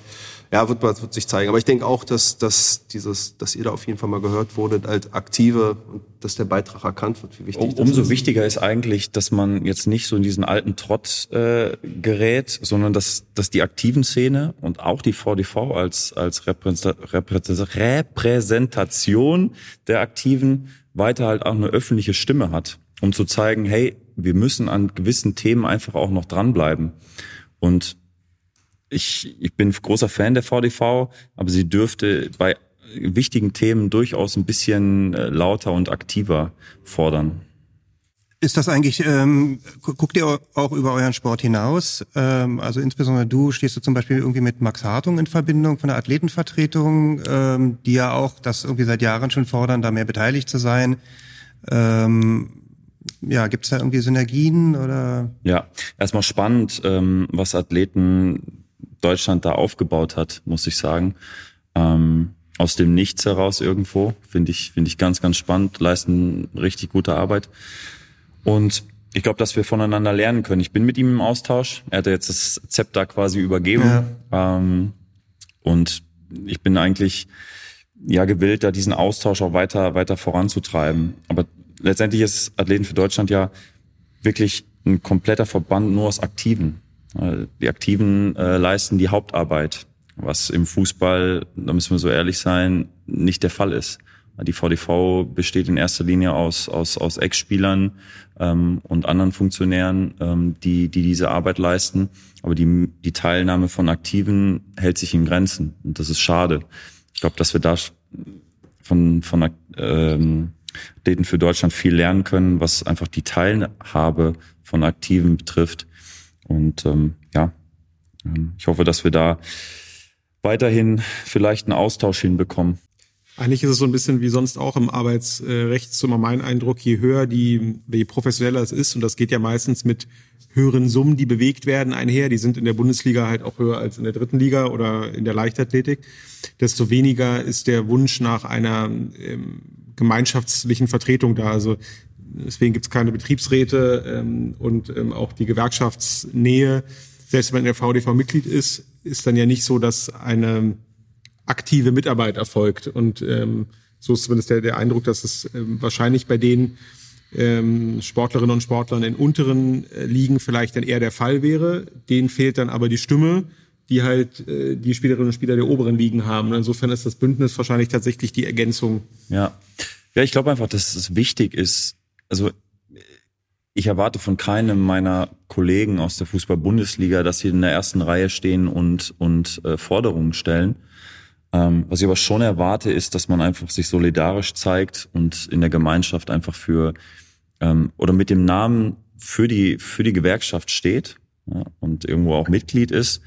B: ja, wird, wird sich zeigen. Aber ich denke auch, dass, dass dieses, dass ihr da auf jeden Fall mal gehört wurdet als Aktive und dass der Beitrag erkannt wird, wie wichtig
D: um,
B: das
D: Umso
B: ist.
D: wichtiger ist eigentlich, dass man jetzt nicht so in diesen alten Trott äh, gerät, sondern dass, dass die aktiven Szene und auch die VDV als, als Repräsentation der Aktiven weiter halt auch eine öffentliche Stimme hat, um zu zeigen, hey, wir müssen an gewissen Themen einfach auch noch dranbleiben. Und ich, ich bin großer Fan der VDV, aber sie dürfte bei wichtigen Themen durchaus ein bisschen äh, lauter und aktiver fordern.
F: Ist das eigentlich, ähm, guckt ihr auch über euren Sport hinaus? Ähm, also insbesondere du stehst du zum Beispiel irgendwie mit Max Hartung in Verbindung von der Athletenvertretung, ähm, die ja auch das irgendwie seit Jahren schon fordern, da mehr beteiligt zu sein. Ähm, ja, gibt's da irgendwie Synergien oder?
D: Ja, erstmal spannend, ähm, was Athleten Deutschland da aufgebaut hat, muss ich sagen. Ähm, aus dem Nichts heraus irgendwo, finde ich, finde ich ganz, ganz spannend, leisten richtig gute Arbeit. Und ich glaube, dass wir voneinander lernen können. Ich bin mit ihm im Austausch. Er hat jetzt das Zepter quasi übergeben. Ja. Ähm, und ich bin eigentlich ja gewillt, da diesen Austausch auch weiter, weiter voranzutreiben. Aber letztendlich ist Athleten für Deutschland ja wirklich ein kompletter Verband nur aus Aktiven. Die Aktiven äh, leisten die Hauptarbeit, was im Fußball, da müssen wir so ehrlich sein, nicht der Fall ist. Die VDV besteht in erster Linie aus, aus, aus Ex-Spielern ähm, und anderen Funktionären, ähm, die, die diese Arbeit leisten. Aber die, die Teilnahme von Aktiven hält sich in Grenzen. Und das ist schade. Ich glaube, dass wir da von, von ähm, Athleten für Deutschland viel lernen können, was einfach die Teilhabe von Aktiven betrifft. Und ähm, ja, ähm, ich hoffe, dass wir da weiterhin vielleicht einen Austausch hinbekommen.
E: Eigentlich ist es so ein bisschen wie sonst auch im Arbeitsrecht, so mal mein Eindruck, je höher die, je professioneller es ist, und das geht ja meistens mit höheren Summen, die bewegt werden, einher, die sind in der Bundesliga halt auch höher als in der dritten Liga oder in der Leichtathletik, desto weniger ist der Wunsch nach einer ähm, gemeinschaftlichen Vertretung da. Also deswegen gibt es keine Betriebsräte ähm, und ähm, auch die Gewerkschaftsnähe, selbst wenn der VDV Mitglied ist, ist dann ja nicht so, dass eine aktive Mitarbeit erfolgt. Und ähm, so ist zumindest der, der Eindruck, dass es ähm, wahrscheinlich bei den ähm, Sportlerinnen und Sportlern in unteren äh, Ligen vielleicht dann eher der Fall wäre. Denen fehlt dann aber die Stimme, die halt äh, die Spielerinnen und Spieler der oberen Ligen haben. Insofern ist das Bündnis wahrscheinlich tatsächlich die Ergänzung.
D: Ja, ja, ich glaube einfach, dass es wichtig ist. Also ich erwarte von keinem meiner Kollegen aus der Fußball-Bundesliga, dass sie in der ersten Reihe stehen und und äh, Forderungen stellen. Ähm, was ich aber schon erwarte, ist, dass man einfach sich solidarisch zeigt und in der Gemeinschaft einfach für ähm, oder mit dem Namen für die für die Gewerkschaft steht ja, und irgendwo auch Mitglied ist,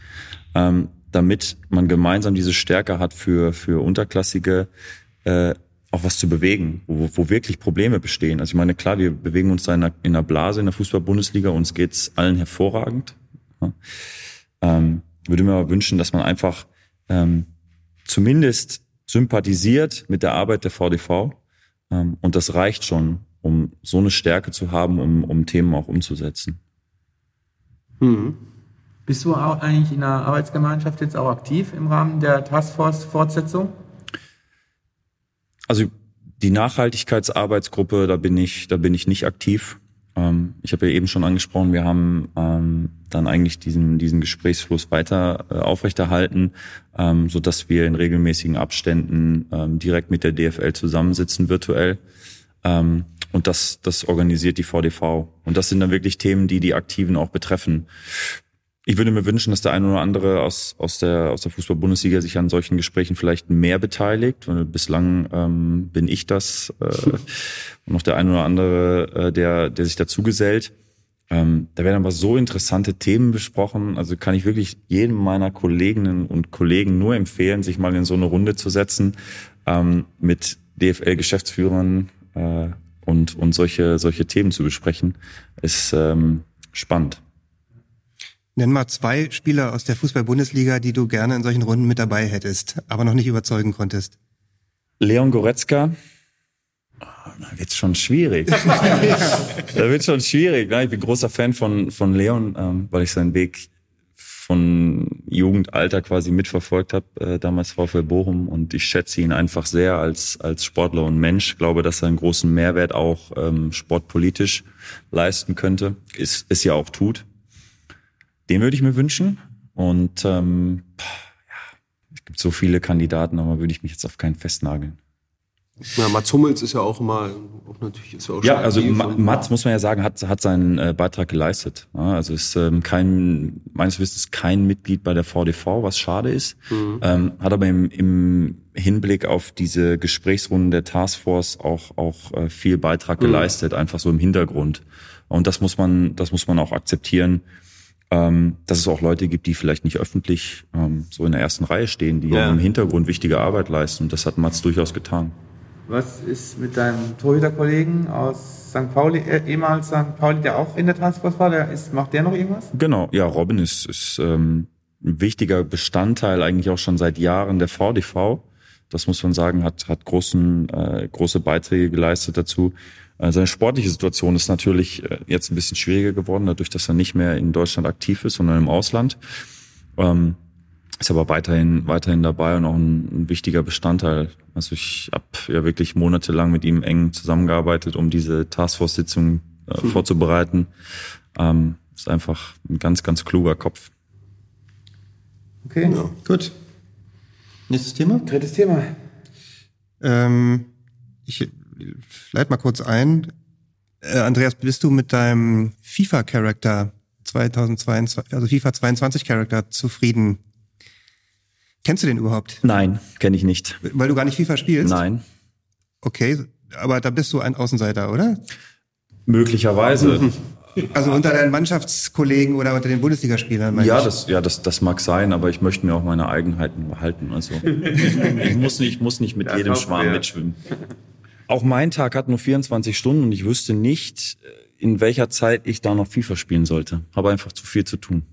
D: ähm, damit man gemeinsam diese Stärke hat für für unterklassige äh, auch was zu bewegen, wo, wo wirklich Probleme bestehen. Also ich meine, klar, wir bewegen uns da in einer, in einer Blase in der Fußball-Bundesliga, uns geht's allen hervorragend. Ja. Ähm, würde mir aber wünschen, dass man einfach ähm, zumindest sympathisiert mit der Arbeit der VDV. Ähm, und das reicht schon, um so eine Stärke zu haben, um, um Themen auch umzusetzen.
C: Hm. Bist du auch eigentlich in der Arbeitsgemeinschaft jetzt auch aktiv im Rahmen der Taskforce-Fortsetzung?
D: Also die Nachhaltigkeitsarbeitsgruppe, da bin ich, da bin ich nicht aktiv. Ähm, ich habe ja eben schon angesprochen, wir haben ähm, dann eigentlich diesen, diesen Gesprächsfluss weiter äh, aufrechterhalten, ähm, so dass wir in regelmäßigen Abständen ähm, direkt mit der DFL zusammensitzen virtuell. Ähm, und das, das organisiert die VDV. Und das sind dann wirklich Themen, die die Aktiven auch betreffen. Ich würde mir wünschen, dass der eine oder andere aus, aus der, aus der Fußball-Bundesliga sich an solchen Gesprächen vielleicht mehr beteiligt. Weil bislang ähm, bin ich das äh, und noch der eine oder andere, äh, der, der sich dazu gesellt. Ähm, da werden aber so interessante Themen besprochen. Also kann ich wirklich jedem meiner Kolleginnen und Kollegen nur empfehlen, sich mal in so eine Runde zu setzen ähm, mit DFL-Geschäftsführern äh, und, und solche, solche Themen zu besprechen. Ist ähm, spannend.
F: Nenn mal zwei Spieler aus der Fußball-Bundesliga, die du gerne in solchen Runden mit dabei hättest, aber noch nicht überzeugen konntest.
D: Leon Goretzka. Oh, da wird's schon schwierig. da wird schon schwierig. Ich bin großer Fan von, von Leon, ähm, weil ich seinen Weg von Jugendalter quasi mitverfolgt habe, äh, damals VfL Bochum. Und ich schätze ihn einfach sehr als, als Sportler und Mensch. Glaube, dass er einen großen Mehrwert auch ähm, sportpolitisch leisten könnte. Ist, ist ja auch tut. Den würde ich mir wünschen. Und ähm, ja, es gibt so viele Kandidaten, aber würde ich mich jetzt auf keinen festnageln.
B: Ja, Mats Hummels ist ja auch immer, auch natürlich ist ja auch
D: Ja, also Ma Mats muss man ja sagen, hat, hat seinen äh, Beitrag geleistet. Ja, also ist ähm, kein, meines Wissens kein Mitglied bei der VDV, was schade ist. Mhm. Ähm, hat aber im, im Hinblick auf diese Gesprächsrunden der Taskforce auch, auch äh, viel Beitrag mhm. geleistet, einfach so im Hintergrund. Und das muss man, das muss man auch akzeptieren ähm, dass es auch Leute gibt, die vielleicht nicht öffentlich ähm, so in der ersten Reihe stehen, die ja. im Hintergrund wichtige Arbeit leisten. Und das hat Mats durchaus getan.
C: Was ist mit deinem Torhüterkollegen aus St. Pauli, äh, ehemals St. Pauli, der auch in der Taskforce war? Der ist, macht der noch irgendwas?
D: Genau, ja, Robin ist, ist ähm, ein wichtiger Bestandteil eigentlich auch schon seit Jahren der VDV. Das muss man sagen, hat, hat großen, äh, große Beiträge geleistet dazu. Seine sportliche Situation ist natürlich äh, jetzt ein bisschen schwieriger geworden, dadurch, dass er nicht mehr in Deutschland aktiv ist, sondern im Ausland. Ähm, ist aber weiterhin, weiterhin dabei und auch ein, ein wichtiger Bestandteil. Also ich habe ja wirklich monatelang mit ihm eng zusammengearbeitet, um diese Taskforce-Sitzung äh, hm. vorzubereiten. Ähm, ist einfach ein ganz, ganz kluger Kopf.
F: Okay, ja. gut. Nächstes Thema?
C: Drittes Thema.
F: Ähm, ich leite mal kurz ein. Äh, Andreas, bist du mit deinem FIFA-Charakter 2022, also FIFA 22 Charakter zufrieden? Kennst du den überhaupt?
D: Nein, kenne ich nicht.
F: Weil du gar nicht FIFA spielst?
D: Nein.
F: Okay, aber da bist du ein Außenseiter, oder?
D: Möglicherweise.
F: Also unter deinen Mannschaftskollegen oder unter den Bundesligaspielern?
D: Ja, das, ja das, das mag sein, aber ich möchte mir auch meine Eigenheiten behalten. Also ich muss nicht, muss nicht mit ja, jedem Schwarm mitschwimmen. Auch mein Tag hat nur 24 Stunden und ich wüsste nicht, in welcher Zeit ich da noch FIFA spielen sollte. Habe einfach zu viel zu tun.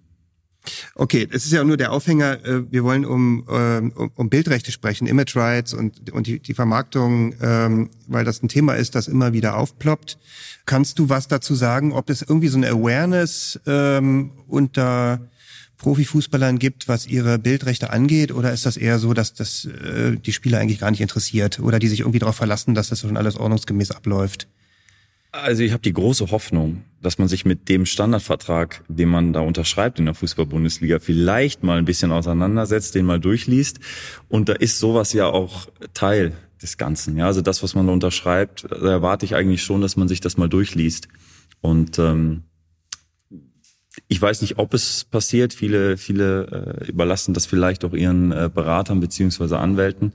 F: Okay, es ist ja nur der Aufhänger. Äh, wir wollen um, ähm, um, um Bildrechte sprechen, Image Rights und, und die, die Vermarktung, ähm, weil das ein Thema ist, das immer wieder aufploppt. Kannst du was dazu sagen, ob es irgendwie so eine Awareness ähm, unter Profifußballern gibt, was ihre Bildrechte angeht, oder ist das eher so, dass das äh, die Spieler eigentlich gar nicht interessiert oder die sich irgendwie darauf verlassen, dass das schon alles ordnungsgemäß abläuft?
D: Also ich habe die große Hoffnung, dass man sich mit dem Standardvertrag, den man da unterschreibt in der Fußball-Bundesliga, vielleicht mal ein bisschen auseinandersetzt, den mal durchliest. Und da ist sowas ja auch Teil des Ganzen. Ja, also das, was man da unterschreibt, da erwarte ich eigentlich schon, dass man sich das mal durchliest. Und ähm, ich weiß nicht, ob es passiert. Viele, viele äh, überlassen das vielleicht auch ihren äh, Beratern beziehungsweise Anwälten.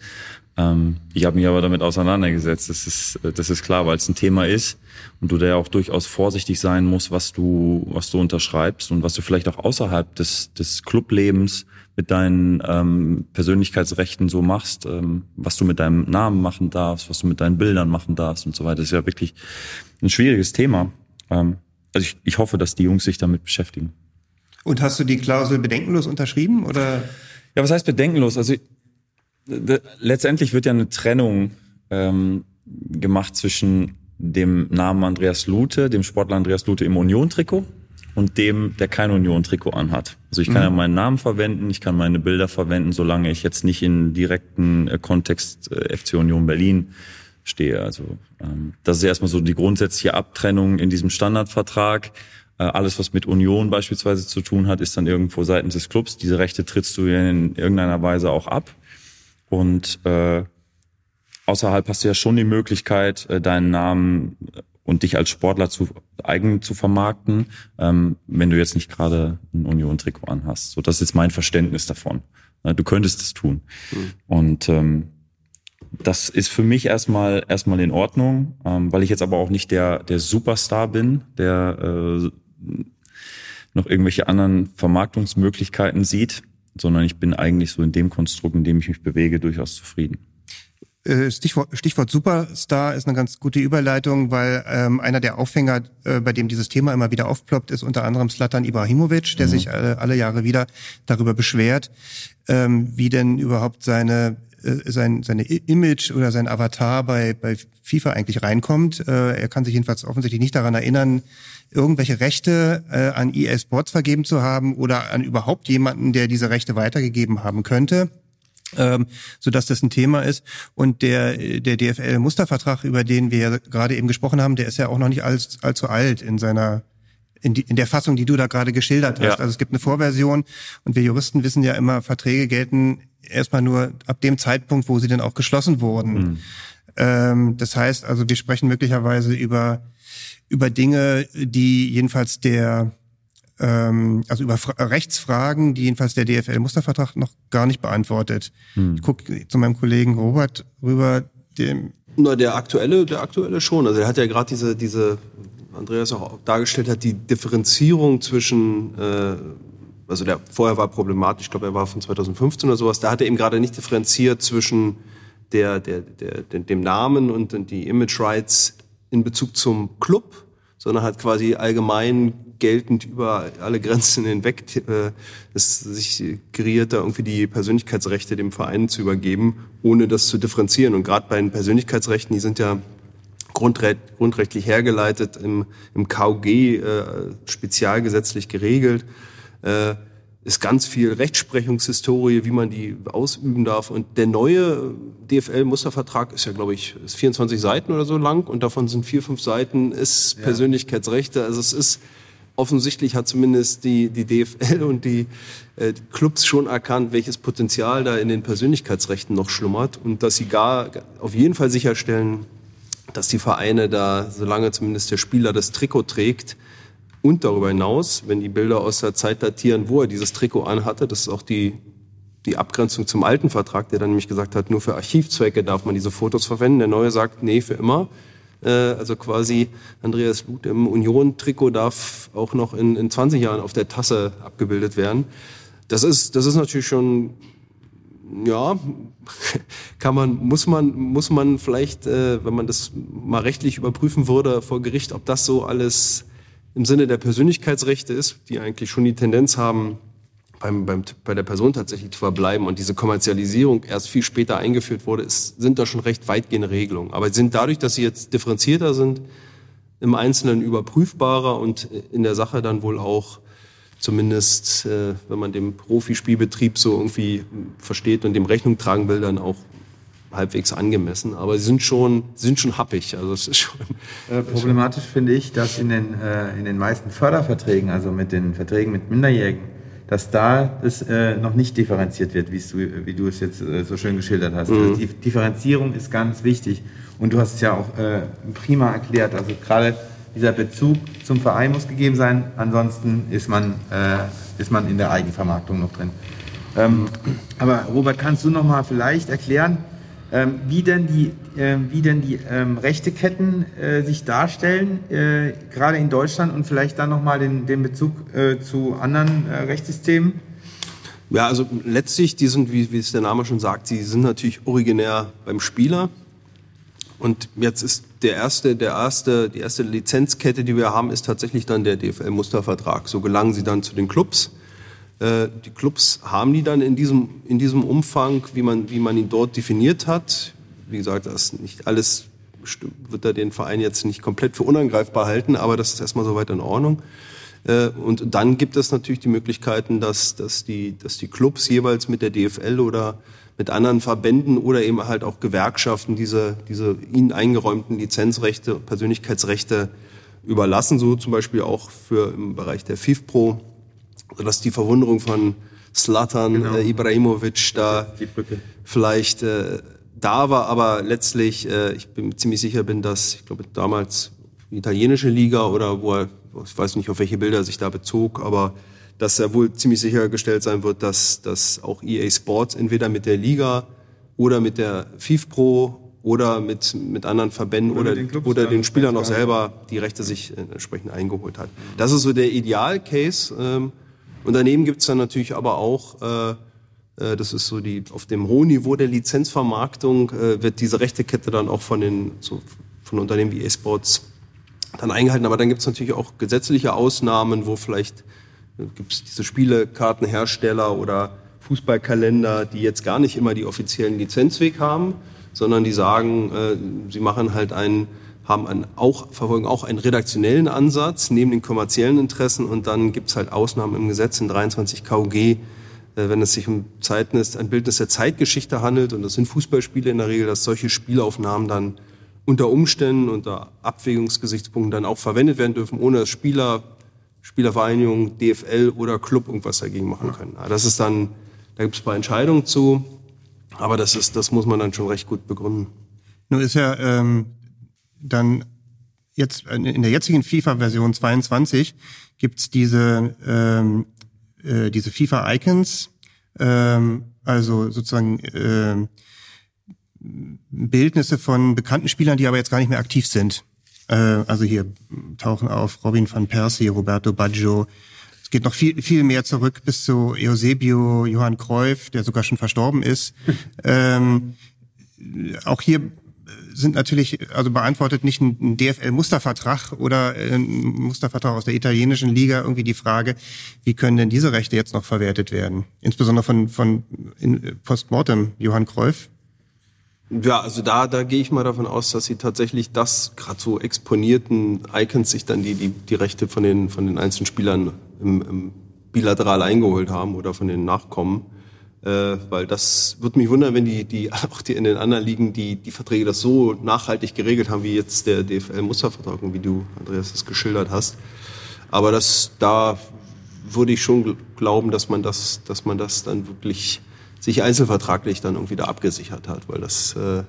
D: Ähm, ich habe mich aber damit auseinandergesetzt. Das ist, äh, das ist klar, weil es ein Thema ist und du da ja auch durchaus vorsichtig sein musst, was du, was du unterschreibst und was du vielleicht auch außerhalb des, des Clublebens mit deinen ähm, Persönlichkeitsrechten so machst, ähm, was du mit deinem Namen machen darfst, was du mit deinen Bildern machen darfst und so weiter. Das ist ja wirklich ein schwieriges Thema. Ähm, also ich, ich hoffe, dass die Jungs sich damit beschäftigen.
F: Und hast du die Klausel bedenkenlos unterschrieben oder?
D: Ja, was heißt bedenkenlos? Also letztendlich wird ja eine Trennung ähm, gemacht zwischen dem Namen Andreas Lute, dem Sportler Andreas Lute im Union-Trikot und dem, der kein Union-Trikot anhat. Also ich kann mhm. ja meinen Namen verwenden, ich kann meine Bilder verwenden, solange ich jetzt nicht in direkten äh, Kontext äh, FC Union Berlin stehe. Also ähm, das ist erstmal so die grundsätzliche Abtrennung in diesem Standardvertrag. Äh, alles, was mit Union beispielsweise zu tun hat, ist dann irgendwo seitens des Clubs. Diese Rechte trittst du in irgendeiner Weise auch ab. Und äh, außerhalb hast du ja schon die Möglichkeit, äh, deinen Namen und dich als Sportler zu eigen zu vermarkten, ähm, wenn du jetzt nicht gerade ein Union-Trikot anhast. So, das ist jetzt mein Verständnis davon. Ja, Du könntest es tun.
B: Mhm.
D: Und ähm, das ist für mich erstmal erstmal in Ordnung, ähm, weil ich jetzt aber auch nicht der der Superstar bin, der äh, noch irgendwelche anderen Vermarktungsmöglichkeiten sieht, sondern ich bin eigentlich so in dem Konstrukt, in dem ich mich bewege, durchaus zufrieden.
F: Äh, Stichwort, Stichwort Superstar ist eine ganz gute Überleitung, weil ähm, einer der Aufhänger, äh, bei dem dieses Thema immer wieder aufploppt, ist unter anderem Slatan Ibrahimovic, der
D: Mhm.
F: sich äh, alle Jahre wieder darüber beschwert, ähm, wie denn überhaupt seine sein seine Image oder sein Avatar bei bei FIFA eigentlich reinkommt. Äh, er kann sich jedenfalls offensichtlich nicht daran erinnern, irgendwelche Rechte äh, an EA Sports vergeben zu haben oder an überhaupt jemanden, der diese Rechte weitergegeben haben könnte ähm, so dass das ein Thema ist. Und der, der DFL-Mustervertrag, über den wir gerade eben gesprochen haben, der ist ja auch noch nicht allzu alt in seiner in, die, in der Fassung, die du da gerade geschildert hast.
D: Ja.
F: Also es gibt eine Vorversion und wir Juristen wissen ja immer, Verträge gelten erstmal nur ab dem Zeitpunkt, wo sie dann auch geschlossen wurden. Ähm, das heißt also, wir sprechen möglicherweise über über Dinge, die jedenfalls der ähm, also über Fra Rechtsfragen, die jedenfalls der DFL-Mustervertrag noch gar nicht beantwortet.
B: Hm.
F: Ich gucke zu meinem Kollegen Robert rüber, dem
B: Na, der aktuelle, der aktuelle schon. Also er hat ja gerade diese, diese, Andreas auch dargestellt hat, die Differenzierung zwischen, äh, also der vorher war problematisch, ich glaube, er war von 2015 oder sowas, da hat er eben gerade nicht differenziert zwischen der, der, der, dem Namen und die Image Rights in Bezug zum Club, sondern hat quasi allgemein geltend über alle Grenzen hinweg äh, es sich kreiert, da irgendwie die Persönlichkeitsrechte dem Verein zu übergeben, ohne das zu differenzieren. Und gerade bei den Persönlichkeitsrechten, die sind ja grundrecht, grundrechtlich hergeleitet, im, im KUG äh, spezialgesetzlich geregelt. Äh, ist ganz viel Rechtsprechungshistorie, wie man die ausüben darf. Und der neue DFL-Mustervertrag ist ja, glaube ich, ist 24 Seiten oder so lang und davon sind vier, fünf Seiten ist Persönlichkeitsrechte. Also es ist offensichtlich hat zumindest die, die DFL und die, äh, die Clubs schon erkannt, welches Potenzial da in den Persönlichkeitsrechten noch schlummert und dass sie gar auf jeden Fall sicherstellen, dass die Vereine da, solange zumindest der Spieler das Trikot trägt, und darüber hinaus, wenn die Bilder aus der Zeit datieren, wo er dieses Trikot anhatte, das ist auch die, die Abgrenzung zum alten Vertrag, der dann nämlich gesagt hat, nur für Archivzwecke darf man diese Fotos verwenden. Der neue sagt, nee, für immer. Äh, also quasi Andreas Luth im Union-Trikot darf auch noch in, in 20 Jahren auf der Tasse abgebildet werden. Das ist, das ist natürlich schon ja, kann man, muss man, muss man vielleicht, äh, wenn man das mal rechtlich überprüfen würde vor Gericht, ob das so alles im Sinne der Persönlichkeitsrechte ist, die eigentlich schon die Tendenz haben, beim, beim, bei der Person tatsächlich zu verbleiben und diese Kommerzialisierung erst viel später eingeführt wurde, ist, sind da schon recht weitgehende Regelungen. Aber sind dadurch, dass sie jetzt differenzierter sind, im Einzelnen überprüfbarer und in der Sache dann wohl auch zumindest, äh, wenn man den Profispielbetrieb so irgendwie versteht und dem Rechnung tragen will, dann auch halbwegs angemessen. Aber sie sind schon, sie sind schon happig. Also es ist schon
C: Äh, problematisch finde ich, dass in den, äh, in den meisten Förderverträgen, also mit den Verträgen mit Minderjährigen, dass da es äh, noch nicht differenziert wird, wie du, wie du es jetzt äh, so schön geschildert hast.
B: Mhm.
C: Also die Differenzierung ist ganz wichtig. Und du hast es ja auch äh, prima erklärt. Also gerade dieser Bezug zum Verein muss gegeben sein. Ansonsten ist man, äh, ist man in der Eigenvermarktung noch drin. Ähm, aber Robert, kannst du noch mal vielleicht erklären, ähm, wie denn die, ähm, wie denn die ähm, Rechteketten äh, sich darstellen, äh, gerade in Deutschland und vielleicht dann nochmal den, den Bezug äh, zu anderen äh, Rechtssystemen?
B: Ja, also letztlich, die sind, wie, wie es der Name schon sagt, sie sind natürlich originär beim Spieler. Und jetzt ist der erste, der erste, die erste Lizenzkette, die wir haben, ist tatsächlich dann der DFL-Mustervertrag. So gelangen sie dann zu den Clubs. Äh, Die Clubs haben die dann in diesem, in diesem Umfang, wie man, wie man ihn dort definiert hat. Wie gesagt, das ist nicht alles wird da den Verein jetzt nicht komplett für unangreifbar halten, aber das ist erstmal soweit in Ordnung. Äh, Und dann gibt es natürlich die Möglichkeiten, dass, dass, die, dass die Clubs jeweils mit der DFL oder mit anderen Verbänden oder eben halt auch Gewerkschaften diese, diese ihnen eingeräumten Lizenzrechte, Persönlichkeitsrechte überlassen, so zum Beispiel auch für im Bereich der FIFPro, sodass die Verwunderung von Slatan äh, Ibrahimovic da vielleicht äh, da war, aber letztlich, äh, ich bin ziemlich sicher bin, dass, ich glaube damals italienische Liga oder wo er, ich weiß nicht, auf welche Bilder er sich da bezog, aber dass er wohl ziemlich sichergestellt sein wird, dass, dass auch EA Sports entweder mit der Liga oder mit der FIFPro oder mit, mit anderen Verbänden
C: Oder
B: oder,
C: den Clubs
B: oder den Spielern auch selber die Rechte sich entsprechend eingeholt hat. Das ist so der Idealcase. Ähm, und daneben gibt's dann natürlich aber auch, äh, äh, das ist so die, auf dem hohen Niveau der Lizenzvermarktung, äh, wird diese Rechtekette dann auch von den, so, von Unternehmen wie eSports dann eingehalten. Aber dann gibt's natürlich auch gesetzliche Ausnahmen, wo vielleicht äh, gibt's diese Spielekartenhersteller oder Fußballkalender, die jetzt gar nicht immer die offiziellen Lizenzweg haben, sondern die sagen, äh, sie machen halt einen, haben einen, auch, verfolgen auch einen redaktionellen Ansatz neben den kommerziellen Interessen und dann gibt's halt Ausnahmen im Gesetz in 23 KUG, äh, wenn es sich um Zeitnis, ein Bildnis der Zeitgeschichte handelt, und das sind Fußballspiele in der Regel, dass solche Spielaufnahmen dann unter Umständen, unter Abwägungsgesichtspunkten dann auch verwendet werden dürfen, ohne dass Spieler, Spielervereinigung, DFL oder Club irgendwas dagegen machen können. Das ist dann, da gibt es ein paar Entscheidungen zu, aber das ist, das muss man dann schon recht gut begründen.
F: Nun ist ja ähm, dann jetzt in der jetzigen FIFA-Version 22 gibt's diese ähm, äh, diese FIFA-Icons, ähm, also sozusagen ähm, Bildnisse von bekannten Spielern, die aber jetzt gar nicht mehr aktiv sind. Äh, also hier tauchen auf Robin van Persie, Roberto Baggio. Es geht noch viel, viel mehr zurück bis zu Eusebio, Johann Cruyff, der sogar schon verstorben ist. ähm, auch hier sind natürlich, also beantwortet nicht ein DFL-Mustervertrag oder ein Mustervertrag aus der italienischen Liga irgendwie die Frage, wie können denn diese Rechte jetzt noch verwertet werden? Insbesondere von, von in Postmortem Johann Cruyff.
B: Ja, also da, da gehe ich mal davon aus, dass sie tatsächlich das gerade so exponierten Icons sich dann die, die, die Rechte von den, von den einzelnen Spielern im, im bilateral eingeholt haben oder von den Nachkommen. Äh, weil das würde mich wundern, wenn die, die auch die in den anderen Ligen die, die Verträge das so nachhaltig geregelt haben, wie jetzt der DFL-Mustervertrag, wie du, Andreas, das geschildert hast. Aber das, da würde ich schon gl- glauben, dass man das, dass man das dann wirklich sich einzelvertraglich dann irgendwie da abgesichert hat, weil das, äh,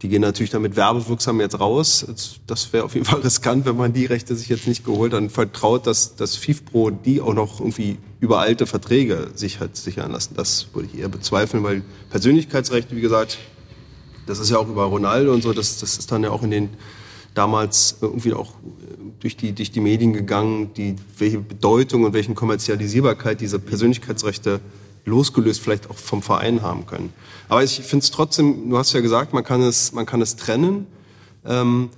B: die gehen natürlich damit werbewirksam jetzt raus. Das wäre auf jeden Fall riskant, wenn man die Rechte sich jetzt nicht geholt, dann vertraut, dass das FIFPro die auch noch irgendwie über alte Verträge sich hat sichern lassen. Das würde ich eher bezweifeln, weil Persönlichkeitsrechte, wie gesagt, das ist ja auch über Ronaldo und so, das, das ist dann ja auch in den damals irgendwie auch äh, durch die, durch die Medien gegangen, die, welche Bedeutung und welchen Kommerzialisierbarkeit diese Persönlichkeitsrechte losgelöst vielleicht auch vom Verein haben können. Aber ich finde es trotzdem, du hast ja gesagt, man kann es, man kann es trennen. Ähm,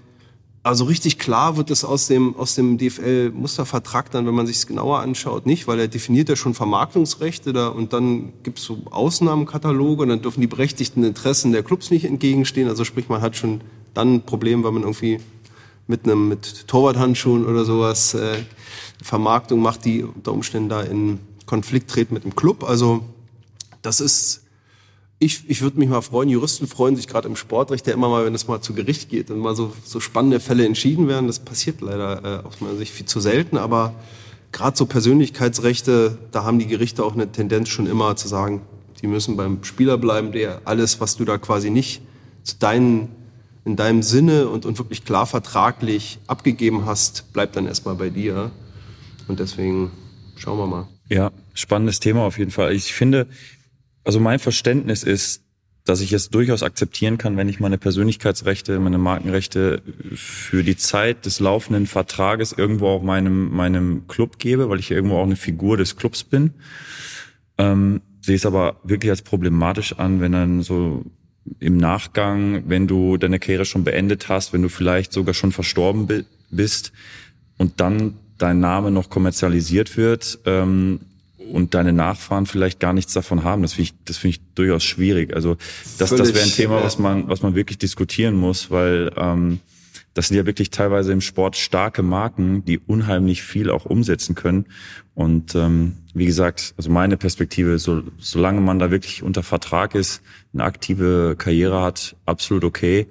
B: also richtig klar wird es aus dem, aus dem DFL-Mustervertrag dann, wenn man sich es genauer anschaut, nicht, weil er definiert ja schon Vermarktungsrechte da und dann gibt es so Ausnahmenkataloge und dann dürfen die berechtigten Interessen der Clubs nicht entgegenstehen. Also sprich, man hat schon dann ein Problem, weil man irgendwie mit einem mit Torwarthandschuhen oder sowas äh, Vermarktung macht, die unter Umständen da in Konflikt treten mit dem Club. Also das ist ich, ich würde mich mal freuen, Juristen freuen sich gerade im Sportrecht ja immer mal, wenn es mal zu Gericht geht und mal so, so spannende Fälle entschieden werden. Das passiert leider äh, aus meiner Sicht viel zu selten, aber gerade so Persönlichkeitsrechte, da haben die Gerichte auch eine Tendenz schon immer zu sagen, die müssen beim Spieler bleiben, der alles, was du da quasi nicht zu deinen, in deinem Sinne und, und wirklich klar vertraglich abgegeben hast, bleibt dann erstmal bei dir. Und deswegen schauen wir mal.
D: Ja, spannendes Thema auf jeden Fall. Ich finde, also mein Verständnis ist, dass ich es durchaus akzeptieren kann, wenn ich meine Persönlichkeitsrechte, meine Markenrechte für die Zeit des laufenden Vertrages irgendwo auch meinem, meinem Club gebe, weil ich irgendwo auch eine Figur des Clubs bin. Ähm, sehe es aber wirklich als problematisch an, wenn dann so im Nachgang, wenn du deine Karriere schon beendet hast, wenn du vielleicht sogar schon verstorben bi bist und dann dein Name noch kommerzialisiert wird ähm, und deine Nachfahren vielleicht gar nichts davon haben. Das finde ich, das finde ich durchaus schwierig. Also das, das wäre ein Thema,
B: ja.
D: was man, was man wirklich diskutieren muss, weil ähm, das sind ja wirklich teilweise im Sport starke Marken, die unheimlich viel auch umsetzen können. Und ähm, wie gesagt, also meine Perspektive, so, solange man da wirklich unter Vertrag ist, eine aktive Karriere hat, absolut okay.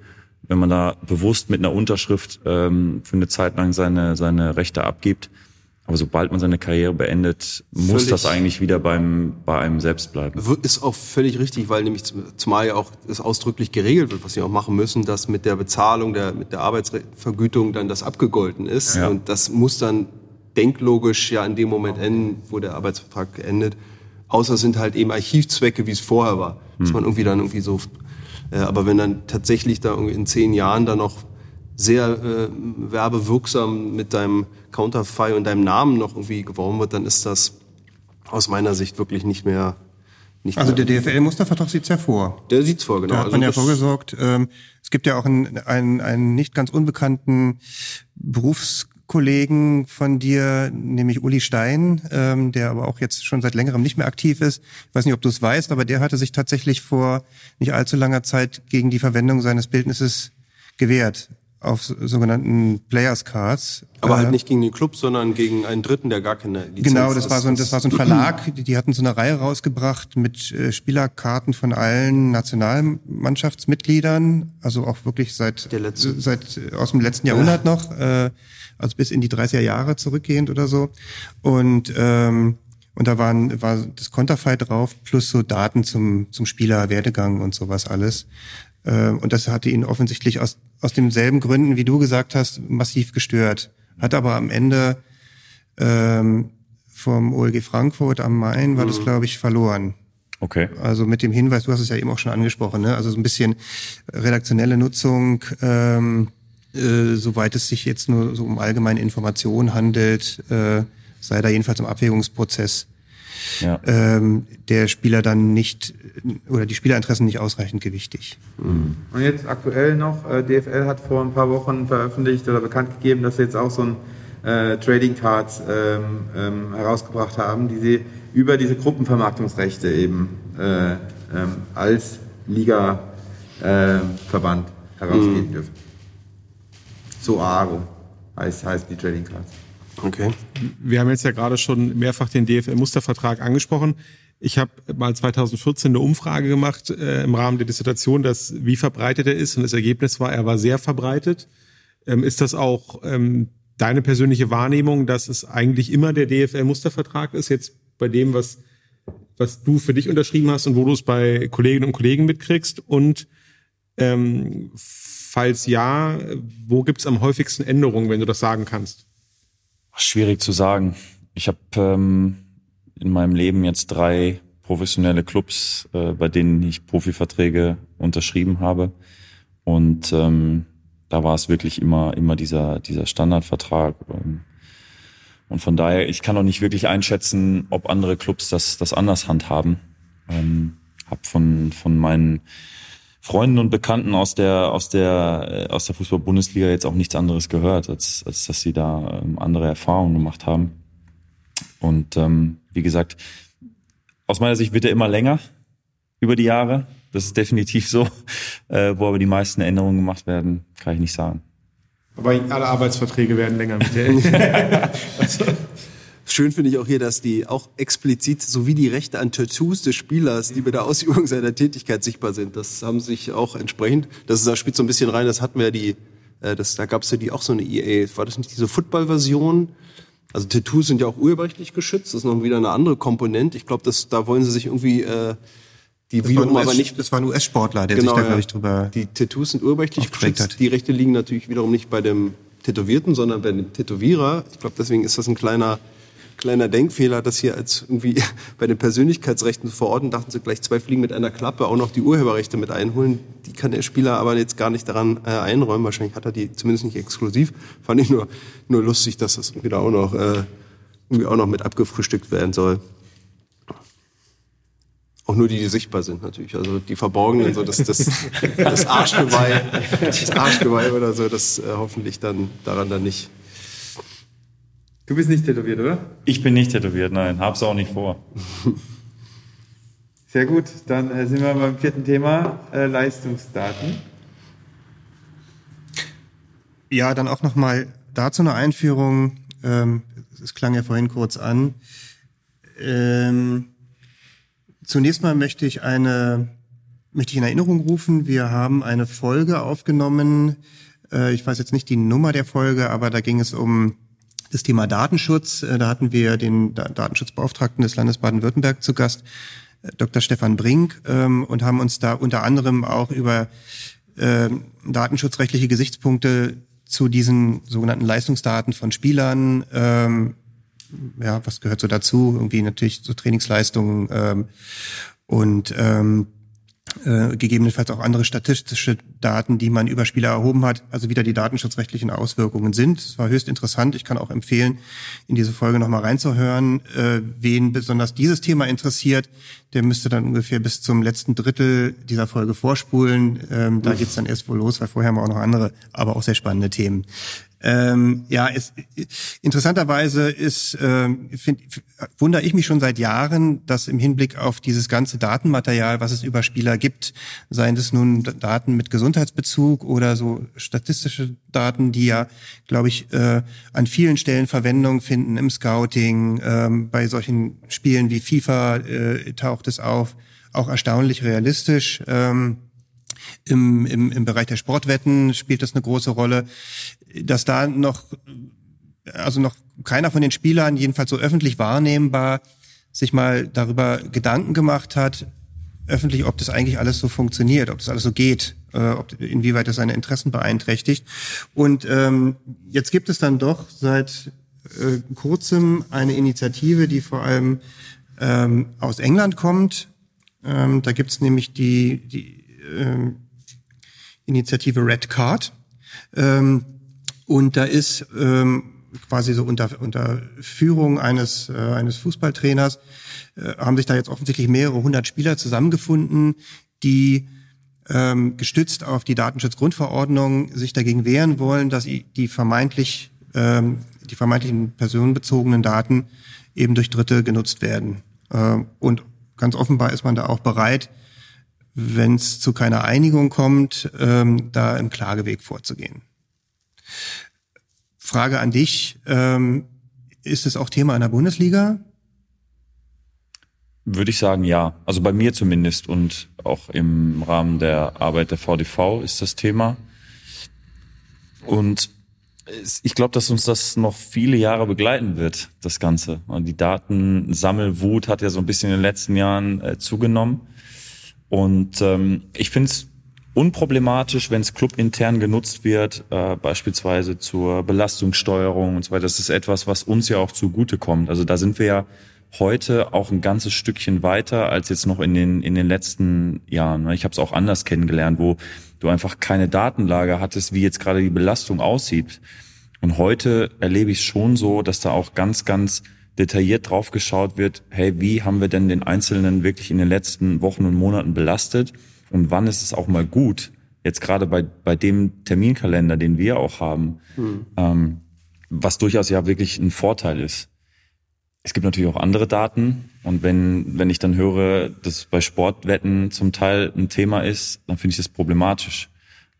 D: Wenn man da bewusst mit einer Unterschrift ähm, für eine Zeit lang seine, seine Rechte abgibt, Aber sobald man seine Karriere beendet, muss
B: Völlig.
D: das eigentlich wieder beim, bei einem selbst bleiben.
B: Ist auch völlig richtig, weil nämlich zum- zumal ja auch es ausdrücklich geregelt wird, was sie auch machen müssen, dass mit der Bezahlung, der, mit der Arbeitsvergütung dann das abgegolten ist.
D: Ja.
B: Und das muss dann denklogisch ja in dem Moment enden, wo der Arbeitsvertrag endet. Außer sind halt eben Archivzwecke, wie es vorher war. Dass man irgendwie dann irgendwie so, aber wenn dann tatsächlich da in zehn Jahren dann noch sehr äh, werbewirksam mit deinem Counterfei und deinem Namen noch irgendwie geworben wird, dann ist das aus meiner Sicht wirklich nicht mehr. Nicht
F: Also der DFL-Mustervertrag sieht's ja vor.
B: Der sieht's vor, genau.
F: Da hat
B: Also
F: man ja
B: das-
F: vorgesorgt. Ähm, es gibt ja auch einen, einen, einen nicht ganz unbekannten Berufskollegen von dir, nämlich Uli Stein, ähm, der aber auch jetzt schon seit längerem nicht mehr aktiv ist. Ich weiß nicht, ob du es weißt, aber der hatte sich tatsächlich vor nicht allzu langer Zeit gegen die Verwendung seines Bildnisses gewehrt auf so- sogenannten Players Cards.
B: Aber
F: Äh,
B: halt nicht gegen den Club, sondern gegen einen Dritten, der gar keine Lizenz
F: Genau, das war so ein, das war so ein Verlag, die, die hatten so eine Reihe rausgebracht mit äh, Spielerkarten von allen Nationalmannschaftsmitgliedern, also auch wirklich seit seit äh, aus dem letzten Jahrhundert noch, äh, also bis in die 30er Jahre zurückgehend oder so. Und ähm, und da waren war das Konterfei drauf plus so Daten zum zum Spieler Werdegang und sowas alles. Äh, und das hatte ihn offensichtlich aus aus demselben Gründen, wie du gesagt hast, massiv gestört. Hat aber am Ende ähm, vom OLG Frankfurt am Main war das, glaube ich, verloren.
D: Okay.
F: Also mit dem Hinweis, du hast es ja eben auch schon angesprochen, ne? also so ein bisschen redaktionelle Nutzung, ähm, äh, soweit es sich jetzt nur so um allgemeine Informationen handelt, äh, sei da jedenfalls im Abwägungsprozess
D: Ja.
F: ähm, der Spieler dann nicht oder die Spielerinteressen nicht ausreichend gewichtig.
C: Und jetzt aktuell noch, äh, DFL hat vor ein paar Wochen veröffentlicht oder bekannt gegeben, dass sie jetzt auch so ein äh, Trading Cards ähm, ähm, herausgebracht haben, die sie über diese Gruppenvermarktungsrechte eben äh, ähm, als Liga-Verband herausgeben dürfen. So Aro heißt, heißt die Trading Cards.
B: Okay.
E: Wir haben jetzt ja gerade schon mehrfach den DFL-Mustervertrag angesprochen. Ich habe mal 2014 eine Umfrage gemacht äh, im Rahmen der Dissertation, dass wie verbreitet er ist und das Ergebnis war, er war sehr verbreitet. Ähm, ist das auch ähm, deine persönliche Wahrnehmung, dass es eigentlich immer der DFL-Mustervertrag ist, jetzt bei dem, was, was du für dich unterschrieben hast und wo du es bei Kolleginnen und Kollegen mitkriegst? Und ähm, falls ja, wo gibt's am häufigsten Änderungen, wenn du das sagen kannst?
D: Schwierig zu sagen. Ich habe ähm, in meinem Leben jetzt drei professionelle Clubs, äh, bei denen ich Profiverträge unterschrieben habe. Und ähm, da war es wirklich immer, immer dieser, dieser Standardvertrag. Ähm, und von daher, ich kann auch nicht wirklich einschätzen, ob andere Clubs das, das anders handhaben. Ähm, hab von, von meinen Freunden und Bekannten aus der aus der äh, aus der Fußball-Bundesliga jetzt auch nichts anderes gehört, als als dass sie da ähm, andere Erfahrungen gemacht haben. Und ähm, wie gesagt, aus meiner Sicht wird er immer länger über die Jahre. Das ist definitiv so. Äh, wo aber die meisten Änderungen gemacht werden, kann ich nicht sagen.
E: Aber alle Arbeitsverträge werden länger mit der
B: Schön finde ich auch hier, dass die auch explizit sowie die Rechte an Tattoos des Spielers, die bei der Ausübung seiner Tätigkeit sichtbar sind, das haben sich auch entsprechend, das ist, da spielt so ein bisschen rein, das hatten wir ja die, äh, das, da gab es ja die auch so eine EA, war das nicht diese Football-Version? Also Tattoos sind ja auch urheberrechtlich geschützt, das ist noch wieder eine andere Komponente. Ich glaube, da wollen sie sich irgendwie äh, die
F: Das
B: wiederum aber nicht
F: das war ein US-Sportler, der
B: Genau,
F: sich da,
B: ja.
F: glaube ich, drüber
B: die Tattoos sind urheberrechtlich geschützt.
F: hat.
B: Die Rechte liegen natürlich wiederum nicht bei dem Tätowierten, sondern bei dem Tätowierer. Ich glaube, deswegen ist das ein kleiner, kleiner Denkfehler, dass hier als irgendwie bei den Persönlichkeitsrechten zu verorten, dachten sie gleich zwei Fliegen mit einer Klappe, auch noch die Urheberrechte mit einholen. Die kann der Spieler aber jetzt gar nicht daran äh, einräumen. Wahrscheinlich hat er die zumindest nicht exklusiv. Fand ich nur, nur lustig, dass das da auch noch, äh, irgendwie auch noch mit abgefrühstückt werden soll. Auch nur die, die sichtbar sind natürlich. Also die verborgenen, so das, das, das Arschgeweih, das Arschgeweih oder so, das äh, hoffentlich dann daran dann nicht.
C: Du bist nicht tätowiert, oder?
D: Ich bin nicht tätowiert, nein, hab's auch nicht vor.
C: Sehr gut, dann äh, sind wir beim vierten Thema, äh, Leistungsdaten.
F: Ja, dann auch nochmal dazu eine Einführung. Ähm, es klang ja vorhin kurz an. Ähm, zunächst mal möchte ich eine, möchte ich in Erinnerung rufen. Wir haben eine Folge aufgenommen. Äh, ich weiß jetzt nicht die Nummer der Folge, aber da ging es um das Thema Datenschutz. Äh, da hatten wir den Datenschutzbeauftragten des Landes Baden-Württemberg zu Gast, äh, Dr. Stefan Brink, ähm, und haben uns da unter anderem auch über ähm, datenschutzrechtliche Gesichtspunkte zu diesen sogenannten Leistungsdaten von Spielern, ähm, ja, was gehört so dazu? Irgendwie natürlich so Trainingsleistungen und äh, gegebenenfalls auch andere statistische Daten, die man über Spieler erhoben hat, also wieder die datenschutzrechtlichen Auswirkungen sind. Es war höchst interessant. Ich kann auch empfehlen, in diese Folge nochmal reinzuhören. Äh, wen besonders dieses Thema interessiert, der müsste dann ungefähr bis zum letzten Drittel dieser Folge vorspulen. Ähm, da geht's dann erst wohl los, weil vorher haben wir auch noch andere, aber auch sehr spannende Themen. Ähm, ja, es, interessanterweise ist, ähm, find, wundere ich mich schon seit Jahren, dass im Hinblick auf dieses ganze Datenmaterial, was es über Spieler gibt, seien es nun Daten mit Gesundheitsbezug oder so statistische Daten, die ja, glaube ich, äh, an vielen Stellen Verwendung finden im Scouting, ähm, bei solchen Spielen wie FIFA äh, taucht es auf, auch erstaunlich realistisch. Ähm, im, im, im Bereich der Sportwetten spielt das eine große Rolle, dass da noch, also noch keiner von den Spielern, jedenfalls so öffentlich wahrnehmbar, sich mal darüber Gedanken gemacht hat, öffentlich, ob das eigentlich alles so funktioniert, ob das alles so geht, äh, ob, inwieweit das seine Interessen beeinträchtigt. Und ähm, jetzt gibt es dann doch seit äh, kurzem eine Initiative, die vor allem ähm, aus England kommt. Ähm, da gibt es nämlich die, die ähm, Initiative Red Card. Ähm, und da ist ähm, quasi so unter, unter Führung eines, äh, eines Fußballtrainers, äh, haben sich da jetzt offensichtlich mehrere hundert Spieler zusammengefunden, die ähm, gestützt auf die Datenschutzgrundverordnung sich dagegen wehren wollen, dass die vermeintlich ähm, die vermeintlichen personenbezogenen Daten eben durch Dritte genutzt werden. Ähm, und ganz offenbar ist man da auch bereit, wenn es zu keiner Einigung kommt, ähm, da im Klageweg vorzugehen. Frage an dich, ähm, ist es auch Thema in der Bundesliga?
D: Würde ich sagen, ja. Also bei mir zumindest und auch im Rahmen der Arbeit der VDV ist das Thema. Und ich glaube, dass uns das noch viele Jahre begleiten wird, das Ganze. Und die Datensammelwut hat ja so ein bisschen in den letzten Jahren äh, zugenommen. Und ähm, ich finde es unproblematisch, wenn es clubintern genutzt wird, äh, beispielsweise zur Belastungssteuerung und so weiter. Das ist etwas, was uns ja auch zugutekommt. Also da sind wir ja heute auch ein ganzes Stückchen weiter als jetzt noch in den in den letzten Jahren. Ich habe es auch anders kennengelernt, wo du einfach keine Datenlage hattest, wie jetzt gerade die Belastung aussieht. Und heute erlebe ich schon so, dass da auch ganz, ganz detailliert drauf geschaut wird, hey, wie haben wir denn den Einzelnen wirklich in den letzten Wochen und Monaten belastet und wann ist es auch mal gut, jetzt gerade bei, bei dem Terminkalender, den wir auch haben, mhm. ähm, was durchaus ja wirklich ein Vorteil ist. Es gibt natürlich auch andere Daten und wenn, wenn ich dann höre, dass bei Sportwetten zum Teil ein Thema ist, dann finde ich das problematisch.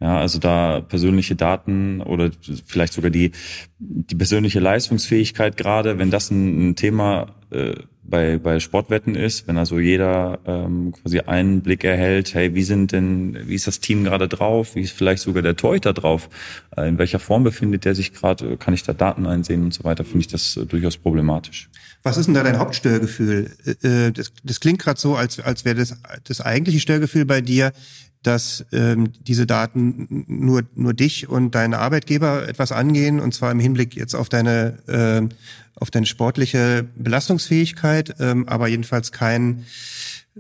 D: Ja, also da persönliche Daten oder vielleicht sogar die, die persönliche Leistungsfähigkeit gerade, wenn das ein, ein Thema äh, bei, bei Sportwetten ist, wenn also jeder ähm, quasi einen Blick erhält, hey, wie sind denn, wie ist das Team gerade drauf, wie ist vielleicht sogar der Torhüter drauf, äh, in welcher Form befindet der sich gerade, kann ich da Daten einsehen und so weiter, finde ich das äh, durchaus problematisch.
F: Was ist denn da dein Hauptstörgefühl? Äh, äh das, das klingt gerade so, als, als wäre das das eigentliche Störgefühl bei dir, dass ähm, diese Daten nur nur dich und deinen Arbeitgeber etwas angehen und zwar im Hinblick jetzt auf deine äh, auf deine sportliche Belastungsfähigkeit, ähm, aber jedenfalls kein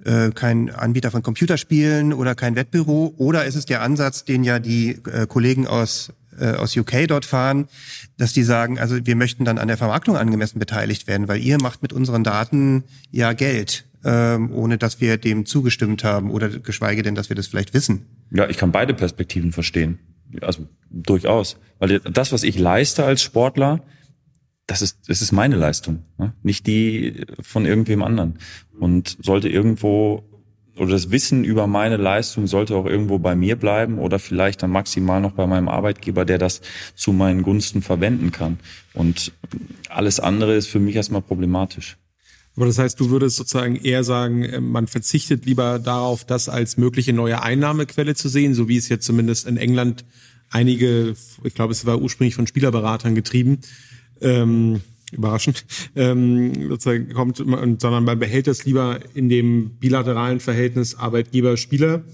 F: äh, kein Anbieter von Computerspielen oder kein Wettbüro. Oder ist es der Ansatz, den ja die äh, Kollegen aus äh, aus UK dort fahren, dass die sagen, also wir möchten dann an der Vermarktung angemessen beteiligt werden, weil ihr macht mit unseren Daten ja Geld ähm, ohne dass wir dem zugestimmt haben oder geschweige denn, dass wir das vielleicht wissen.
D: Ja, ich kann beide Perspektiven verstehen. Also durchaus. Weil das, was ich leiste als Sportler, das ist, das ist meine Leistung, ne? nicht die von irgendwem anderen. Und sollte irgendwo, oder das Wissen über meine Leistung sollte auch irgendwo bei mir bleiben oder vielleicht dann maximal noch bei meinem Arbeitgeber, der das zu meinen Gunsten verwenden kann. Und alles andere ist für mich erstmal problematisch.
E: Aber das heißt, du würdest sozusagen eher sagen, äh, man verzichtet lieber darauf, das als mögliche neue Einnahmequelle zu sehen, so wie es jetzt zumindest in England einige, ich glaube, es war ursprünglich von Spielerberatern getrieben, ähm, überraschend, ähm, sozusagen kommt, sondern man behält das lieber in dem bilateralen Verhältnis Arbeitgeber-Spieler,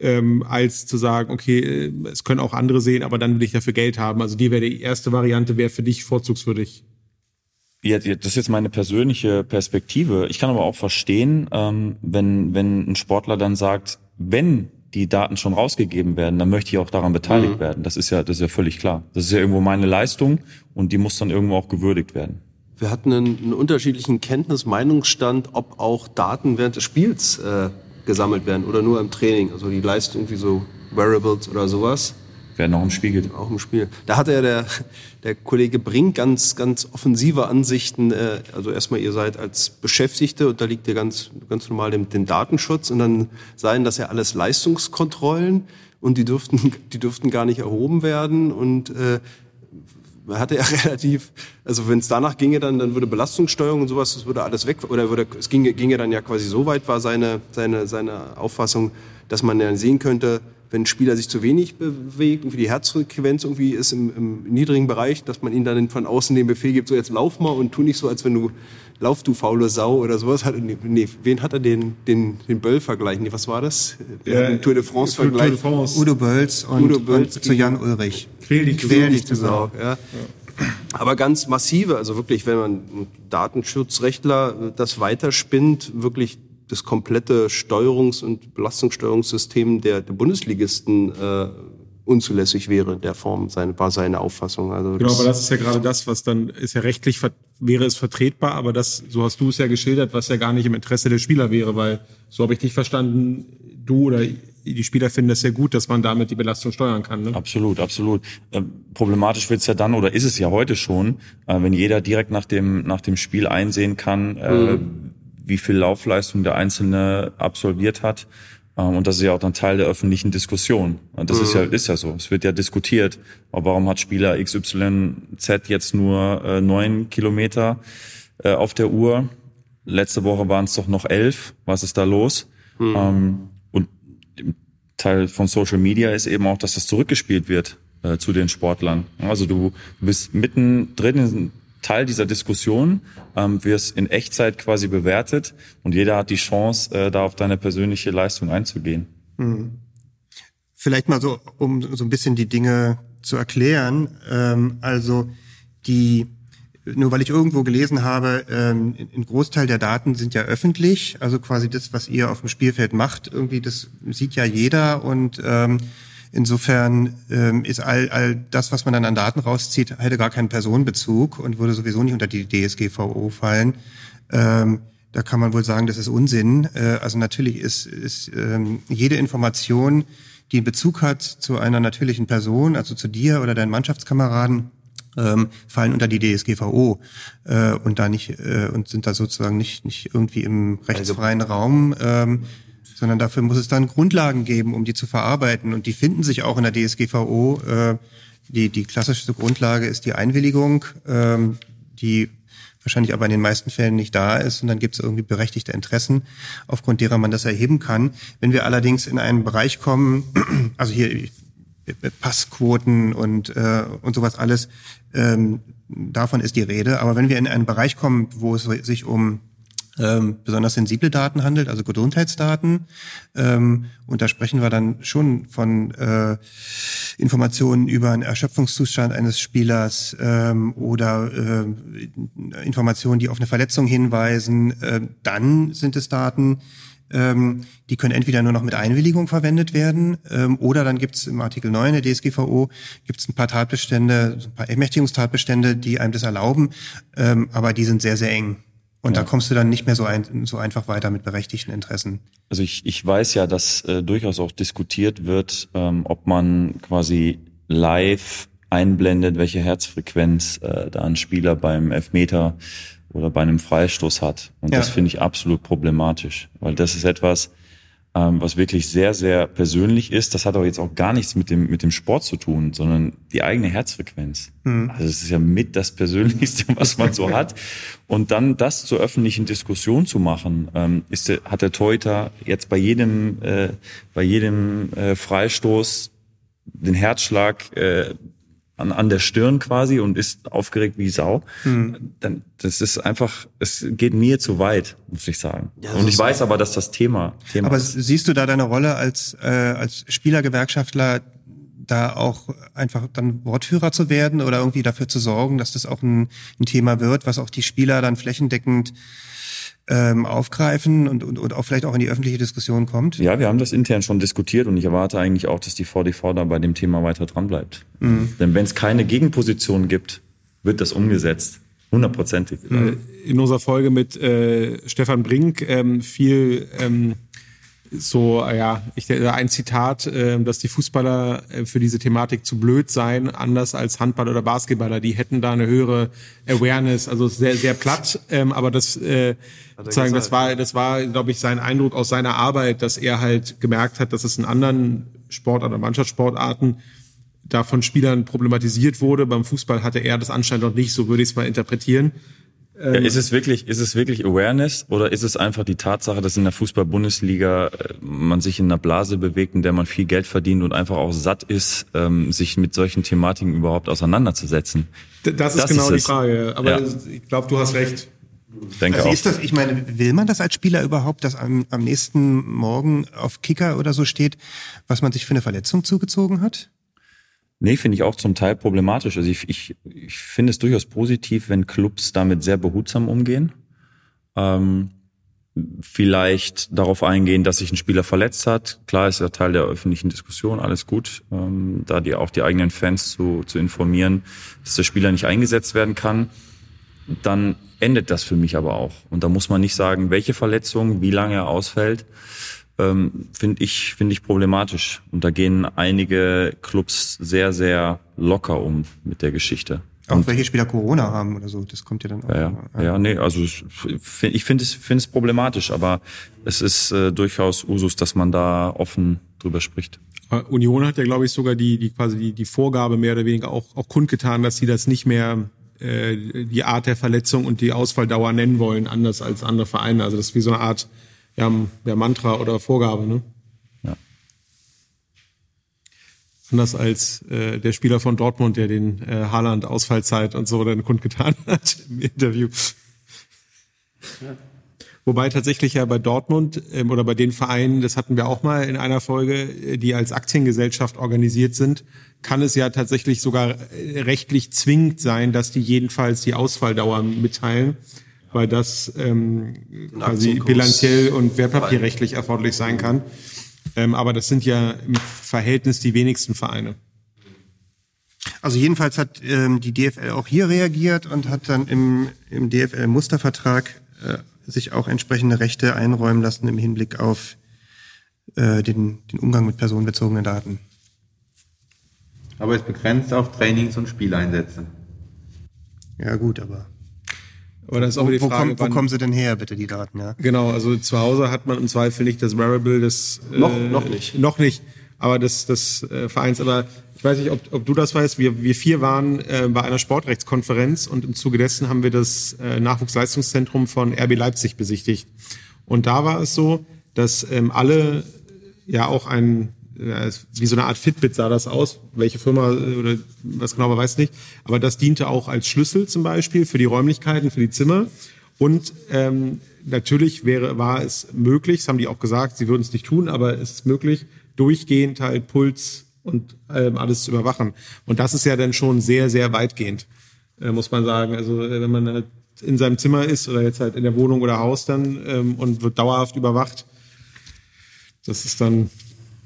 E: ähm, als zu sagen, okay, äh, es können auch andere sehen, aber dann will ich dafür Geld haben. Also die wäre die erste Variante, wäre für dich vorzugswürdig.
D: Ja, das ist jetzt meine persönliche Perspektive. Ich kann aber auch verstehen, ähm, wenn, wenn ein Sportler dann sagt, wenn die Daten schon rausgegeben werden, dann möchte ich auch daran beteiligt mhm. werden. Das ist ja, das ist ja völlig klar. Das ist ja irgendwo meine Leistung und die muss dann irgendwo auch gewürdigt werden.
B: Wir hatten einen, einen unterschiedlichen Kenntnis-Meinungsstand, ob auch Daten während des Spiels äh, gesammelt werden oder nur im Training. Also die Leistung wie so Wearables oder sowas.
D: Werden auch im Spiel geht.
B: Auch im Spiel. Da hatte ja der, der Kollege Brink ganz, ganz offensive Ansichten. Äh, also erstmal, ihr seid als Beschäftigte, und da liegt ihr ganz, ganz normal dem, den Datenschutz. Und dann seien das ja alles Leistungskontrollen und die dürften, die dürften gar nicht erhoben werden. Und äh, man hatte ja relativ, also wenn es danach ginge, dann, dann würde Belastungssteuerung und sowas, das würde alles weg, oder würde, es ginge, ginge dann ja quasi so weit, war seine, seine, seine Auffassung, dass man dann sehen könnte, wenn ein Spieler sich zu wenig bewegt, irgendwie die Herzfrequenz irgendwie ist im, im niedrigen Bereich, dass man ihm dann von außen den Befehl gibt, so jetzt lauf mal und tu nicht so, als wenn du lauf du faule Sau oder sowas. Hat, nee, nee, wen hat er den, den, den Böll-Vergleich? Nee, was war das? Ja, Tour de France-Vergleich.
F: Udo Bölls und,
B: Udo Bölls
F: und zu Jan Ulrich.
E: Quäl dich,
B: Quäl dich du Sau. Ja. ja. Aber ganz massive, also wirklich, wenn man Datenschutzrechtler das weiterspinnt, wirklich das komplette Steuerungs- und Belastungssteuerungssystem der, der Bundesligisten äh, unzulässig wäre in der Form, seine, war seine Auffassung. Also
E: genau, aber das ist ja gerade das, was dann ist ja rechtlich wäre es vertretbar, aber das, so hast du es ja geschildert, was ja gar nicht im Interesse der Spieler wäre, weil so habe ich dich verstanden, du oder die Spieler finden es sehr gut, dass man damit die Belastung steuern kann. Ne?
D: Absolut, absolut. Äh, problematisch wird's ja dann, oder ist es ja heute schon, äh, wenn jeder direkt nach dem, nach dem Spiel einsehen kann, äh, mhm wie viel Laufleistung der Einzelne absolviert hat. Ähm, und das ist ja auch dann Teil der öffentlichen Diskussion. Und das mhm. ist ja, ist ja so. Es wird ja diskutiert. Aber warum hat Spieler XYZ jetzt nur äh, neun Kilometer äh, auf der Uhr? Letzte Woche waren es doch noch elf. Was ist da los? Mhm. Ähm, und Teil von Social Media ist eben auch, dass das zurückgespielt wird äh, zu den Sportlern. Also du bist mittendrin in Teil dieser Diskussion, ähm, wirst in Echtzeit quasi bewertet und jeder hat die Chance, äh, da auf deine persönliche Leistung einzugehen. Hm.
F: Vielleicht mal so, um so ein bisschen die Dinge zu erklären. Ähm, also die nur weil ich irgendwo gelesen habe, ähm, ein Großteil der Daten sind ja öffentlich, also quasi das, was ihr auf dem Spielfeld macht, irgendwie das sieht ja jeder und ähm, Insofern ähm, ist all, all das, was man dann an Daten rauszieht, hätte gar keinen Personenbezug und würde sowieso nicht unter die DSGVO fallen. Ähm, da kann man wohl sagen, das ist Unsinn. Äh, also natürlich ist, ist ähm, jede Information, die einen Bezug hat zu einer natürlichen Person, also zu dir oder deinen Mannschaftskameraden, ähm, fallen unter die DSGVO äh, und da nicht äh, und sind da sozusagen nicht nicht irgendwie im rechtsfreien also, Raum. Ähm, sondern dafür muss es dann Grundlagen geben, um die zu verarbeiten. Und die finden sich auch in der DSGVO. Äh, die, die klassischste Grundlage ist die Einwilligung, ähm, die wahrscheinlich aber in den meisten Fällen nicht da ist. Und dann gibt es irgendwie berechtigte Interessen, aufgrund derer man das erheben kann. Wenn wir allerdings in einen Bereich kommen, also hier Passquoten und, äh, und sowas alles, ähm, davon ist die Rede. Aber wenn wir in einen Bereich kommen, wo es sich um ähm, besonders sensible Daten handelt, also Gesundheitsdaten. Ähm, und da sprechen wir dann schon von äh, Informationen über einen Erschöpfungszustand eines Spielers ähm, oder äh, Informationen, die auf eine Verletzung hinweisen. Äh, dann sind es Daten, ähm, die können entweder nur noch mit Einwilligung verwendet werden ähm, oder dann gibt es im Artikel 9 der DSGVO gibt es ein paar Tatbestände, ein paar Ermächtigungstatbestände, die einem das erlauben, ähm, aber die sind sehr, sehr eng. Und ja. da kommst du dann nicht mehr so, ein, so einfach weiter mit berechtigten Interessen.
D: Also ich, ich weiß ja, dass äh, durchaus auch diskutiert wird, ähm, ob man quasi live einblendet, welche Herzfrequenz äh, da ein Spieler beim Elfmeter oder bei einem Freistoß hat. Und ja. das finde ich absolut problematisch, weil das ist etwas, ähm, was wirklich sehr, sehr persönlich ist. Das hat aber jetzt auch gar nichts mit dem, mit dem Sport zu tun, sondern die eigene Herzfrequenz. Mhm. Also es ist ja mit das Persönlichste, was man so hat. Und dann das zur öffentlichen Diskussion zu machen, ähm, ist der, hat der Teuter jetzt bei jedem, äh, bei jedem äh, Freistoß den Herzschlag äh, an, an der Stirn quasi und ist aufgeregt wie Sau,
F: Hm.
D: dann das ist einfach, es geht mir zu weit, muss ich sagen.
F: Ja,
D: und ich weiß aber, dass das Thema, Thema
F: Aber
D: ist.
F: siehst du da deine Rolle als, äh, als Spielergewerkschaftler da auch einfach dann Wortführer zu werden oder irgendwie dafür zu sorgen, dass das auch ein, ein Thema wird, was auch die Spieler dann flächendeckend ähm, aufgreifen und, und, und auch vielleicht auch in die öffentliche Diskussion kommt?
D: Ja, wir haben das intern schon diskutiert und ich erwarte eigentlich auch, dass die VDV da bei dem Thema weiter dran bleibt.
F: Mhm.
D: Denn wenn es keine Gegenposition gibt, wird das umgesetzt. Hundertprozentig.
E: in unserer Folge mit äh, Stefan Brink ähm, viel ähm, so, äh, ja, ich denke, ein Zitat, äh, dass die Fußballer äh, für diese Thematik zu blöd seien, anders als Handball oder Basketballer. Die hätten da eine höhere Awareness, also sehr, sehr platt, ähm, aber das, äh, sozusagen, das war, das war, glaube ich, sein Eindruck aus seiner Arbeit, dass er halt gemerkt hat, dass es in anderen Sport- oder Mannschaftssportarten da von Spielern problematisiert wurde. Beim Fußball hatte er das anscheinend noch nicht, so würde ich es mal interpretieren.
D: Ja, ist es wirklich, ist es wirklich Awareness oder ist es einfach die Tatsache, dass in der Fußball-Bundesliga äh, man sich in einer Blase bewegt, in der man viel Geld verdient und einfach auch satt ist, ähm, sich mit solchen Thematiken überhaupt auseinanderzusetzen?
E: Das ist genau die
D: es.
E: Frage. Aber
D: Ja.
E: ich glaube, du hast recht.
D: Denke
F: also
D: auch.
F: ist das, ich meine, will man das als Spieler überhaupt, dass am, am nächsten Morgen auf Kicker oder so steht, was man sich für eine Verletzung zugezogen hat?
D: Nee, finde ich auch zum Teil problematisch. Also ich, ich, ich finde es durchaus positiv, wenn Clubs damit sehr behutsam umgehen. Ähm, vielleicht darauf eingehen, dass sich ein Spieler verletzt hat. Klar ist ja Teil der öffentlichen Diskussion, alles gut. Ähm, da die auch die eigenen Fans zu, zu informieren, dass der Spieler nicht eingesetzt werden kann. Dann endet das für mich aber auch. Und da muss man nicht sagen, welche Verletzung, wie lange er ausfällt ähm, finde ich, finde ich problematisch. Und da gehen einige Clubs sehr, sehr locker um mit der Geschichte.
F: Auch welche Spieler Corona haben oder so, das kommt ja dann auch.
D: Ja, ja, ja nee, also ich finde es, finde es problematisch, aber es ist äh, durchaus Usus, dass man da offen drüber spricht.
E: Äh, Union hat ja, glaube ich, sogar die, die quasi die, die Vorgabe mehr oder weniger auch, auch kundgetan, dass sie das nicht mehr äh, die Art der Verletzung und die Ausfalldauer nennen wollen, anders als andere Vereine. Also das ist wie so eine Art ja, ja, Mantra oder Vorgabe, ne?
D: Ja.
E: Anders als äh, der Spieler von Dortmund, der den äh, Haaland Ausfallzeit und so dann kundgetan hat im Interview. Wobei tatsächlich ja bei Dortmund ähm, oder bei den Vereinen, das hatten wir auch mal in einer Folge, äh, die als Aktiengesellschaft organisiert sind, kann es ja tatsächlich sogar äh, rechtlich zwingend sein, dass die jedenfalls die Ausfalldauer mitteilen, weil das ähm, quasi bilanziell und wertpapierrechtlich erforderlich sein kann. Ähm, aber das sind ja im Verhältnis die wenigsten Vereine.
F: Also jedenfalls hat ähm, die DFL auch hier reagiert und hat dann im, im DFL-Mustervertrag äh, sich auch entsprechende Rechte einräumen lassen im Hinblick auf äh, den, den Umgang mit personenbezogenen Daten.
C: Aber es begrenzt auf Trainings- und Spieleinsätze.
F: Ja gut, aber
E: Aber das ist auch
F: wo,
E: die
F: wo,
E: Frage,
F: kommen, wo kommen sie denn her, bitte, die Daten? Ja?
E: Genau, also zu Hause hat man im Zweifel nicht das Wearable des äh,
B: Noch- noch nicht.
E: noch nicht, aber des des äh, Vereins. Aber ich weiß nicht, ob, ob du das weißt. Wir wir vier waren äh, bei einer Sportrechtskonferenz und im Zuge dessen haben wir das äh, Nachwuchsleistungszentrum von RB Leipzig besichtigt. Und da war es so, dass ähm, alle ja auch ein wie so eine Art Fitbit sah das aus, welche Firma äh, oder was genau, man weiß nicht. Aber das diente auch als Schlüssel zum Beispiel für die Räumlichkeiten, für die Zimmer. Und ähm, natürlich wäre, war es möglich, das haben die auch gesagt, sie würden es nicht tun, aber es ist möglich, durchgehend halt Puls und ähm, alles zu überwachen. Und das ist ja dann schon sehr, sehr weitgehend, äh, muss man sagen. Also äh, wenn man halt in seinem Zimmer ist oder jetzt halt in der Wohnung oder Haus dann ähm, und wird dauerhaft überwacht, das ist dann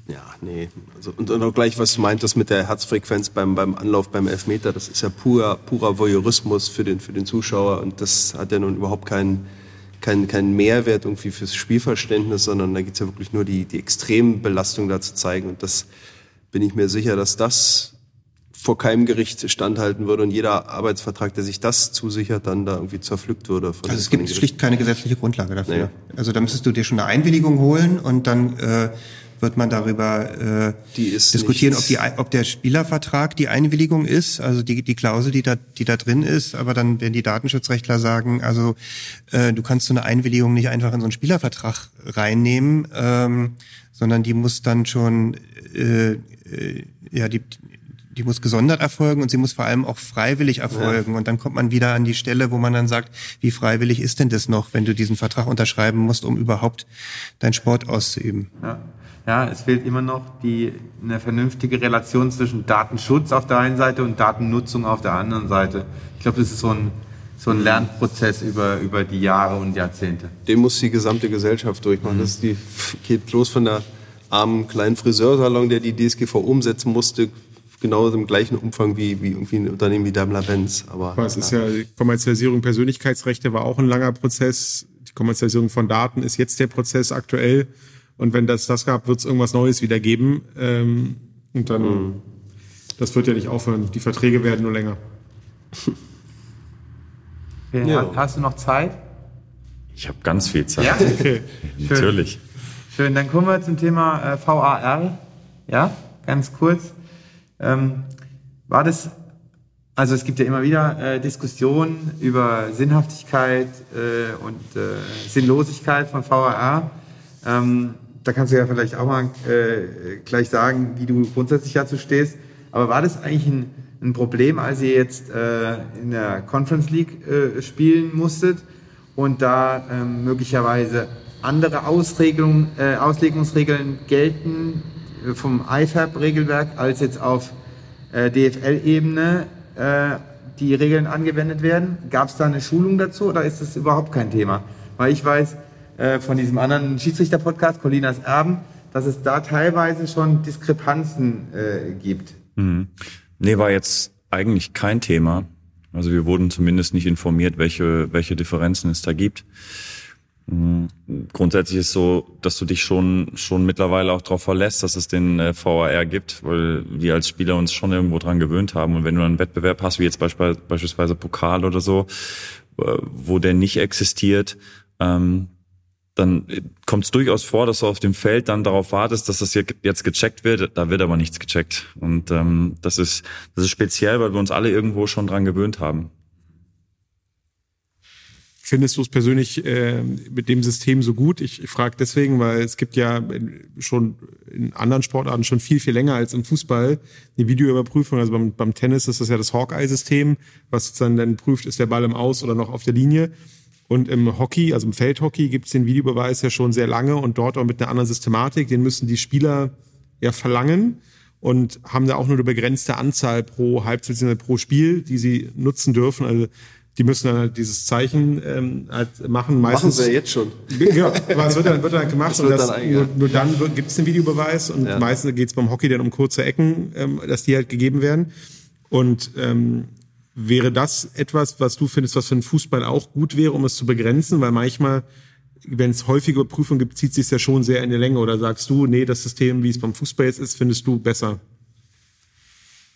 B: Ja, nee. Also, und, und auch gleich, was du meintest mit der Herzfrequenz beim, beim Anlauf beim Elfmeter, das ist ja purer, purer Voyeurismus für den, für den Zuschauer und das hat ja nun überhaupt keinen keinen keinen Mehrwert irgendwie fürs Spielverständnis, sondern da geht's ja wirklich nur die, die Extrembelastung da zu zeigen und das bin ich mir sicher, dass das vor keinem Gericht standhalten würde und jeder Arbeitsvertrag, der sich das zusichert, dann da irgendwie zerpflückt würde.
F: Also es gibt schlicht keine gesetzliche Grundlage dafür.
B: Nee.
F: Also da müsstest du dir schon eine Einwilligung holen und dann äh, wird man darüber äh, diskutieren, ob, die, ob der Spielervertrag die Einwilligung ist, also die, die Klausel, die da, die da drin ist. Aber dann werden die Datenschutzrechtler sagen, also äh, du kannst so eine Einwilligung nicht einfach in so einen Spielervertrag reinnehmen, ähm, sondern die muss dann schon äh, äh, ja die die muss gesondert erfolgen und sie muss vor allem auch freiwillig erfolgen. Ja. Und dann kommt man wieder an die Stelle, wo man dann sagt, wie freiwillig ist denn das noch, wenn du diesen Vertrag unterschreiben musst, um überhaupt deinen Sport auszuüben?
C: Ja. Ja, es fehlt immer noch die, eine vernünftige Relation zwischen Datenschutz auf der einen Seite und Datennutzung auf der anderen Seite. Ich glaube, das ist so ein, so ein Lernprozess über, über die Jahre und Jahrzehnte.
B: Den muss die gesamte Gesellschaft durchmachen. Mhm. Das die, geht bloß von der armen kleinen Friseursalon, der die DSGV umsetzen musste, genau im gleichen Umfang wie, wie irgendwie ein Unternehmen wie Daimler-Benz.
E: Aber, Aber es ja. ist ja, die Kommerzialisierung Persönlichkeitsrechte war auch ein langer Prozess. Die Kommerzialisierung von Daten ist jetzt der Prozess aktuell. Und wenn das das gab, wird es irgendwas Neues wieder geben. Ähm, und dann, mhm. das wird ja nicht aufhören. Die Verträge werden nur länger.
C: Ja. Hast du noch Zeit?
D: Ich habe ganz viel Zeit. Ja? Okay. Natürlich.
C: Schön, dann kommen wir zum Thema äh, VAR. Ja, ganz kurz. Ähm, war das, also es gibt ja immer wieder äh, Diskussionen über Sinnhaftigkeit äh, und äh, Sinnlosigkeit von VAR. Ähm, da kannst du ja vielleicht auch mal äh, gleich sagen, wie du grundsätzlich dazu stehst. Aber war das eigentlich ein, ein Problem, als ihr jetzt äh, in der Conference League äh, spielen musstet und da ähm, möglicherweise andere Ausregelung, äh, Auslegungsregeln gelten äh, vom IFAB-Regelwerk als jetzt auf äh, DFL-Ebene äh, die Regeln angewendet werden? Gab es da eine Schulung dazu oder ist das überhaupt kein Thema? Weil ich weiß äh, von diesem anderen Schiedsrichter-Podcast, Colinas Erben, dass es da teilweise schon Diskrepanzen äh, gibt.
D: Mhm. Nee, war jetzt eigentlich kein Thema. Also wir wurden zumindest nicht informiert, welche, welche Differenzen es da gibt. Mhm. Grundsätzlich ist so, dass du dich schon schon mittlerweile auch darauf verlässt, dass es den äh, VAR gibt, weil wir als Spieler uns schon irgendwo dran gewöhnt haben. Und wenn du einen Wettbewerb hast, wie jetzt beispielsweise Pokal oder so, äh, wo der nicht existiert, ähm, dann kommt es durchaus vor, dass du auf dem Feld dann darauf wartest, dass das jetzt gecheckt wird. Da wird aber nichts gecheckt. Und ähm, das ist das ist speziell, weil wir uns alle irgendwo schon dran gewöhnt haben.
E: Findest du es persönlich äh, mit dem System so gut? Ich, ich frage deswegen, weil es gibt ja schon in anderen Sportarten schon viel, viel länger als im Fußball eine Videoüberprüfung. Also beim, beim Tennis ist das ja das Hawkeye-System, was dann dann prüft, ist der Ball im Aus oder noch auf der Linie. Und im Hockey, also im Feldhockey, gibt es den Videobeweis ja schon sehr lange und dort auch mit einer anderen Systematik. Den müssen die Spieler ja verlangen und haben da auch nur eine begrenzte Anzahl pro Halbzeit, pro Spiel, die sie nutzen dürfen. Also die müssen dann halt dieses Zeichen ähm, halt machen.
B: Meistens, machen sie ja jetzt schon.
E: Ja, aber es wird dann, wird dann gemacht und das, dann nur, nur, dann gibt es den Videobeweis und ja. meistens geht es beim Hockey dann um kurze Ecken, ähm, dass die halt gegeben werden. Und ähm, wäre das etwas, was du findest, was für den Fußball auch gut wäre, um es zu begrenzen? Weil manchmal, wenn es häufige Prüfungen gibt, zieht sich ja schon sehr in die Länge. Oder sagst du, nee, das System, wie es beim Fußball jetzt ist, findest du besser?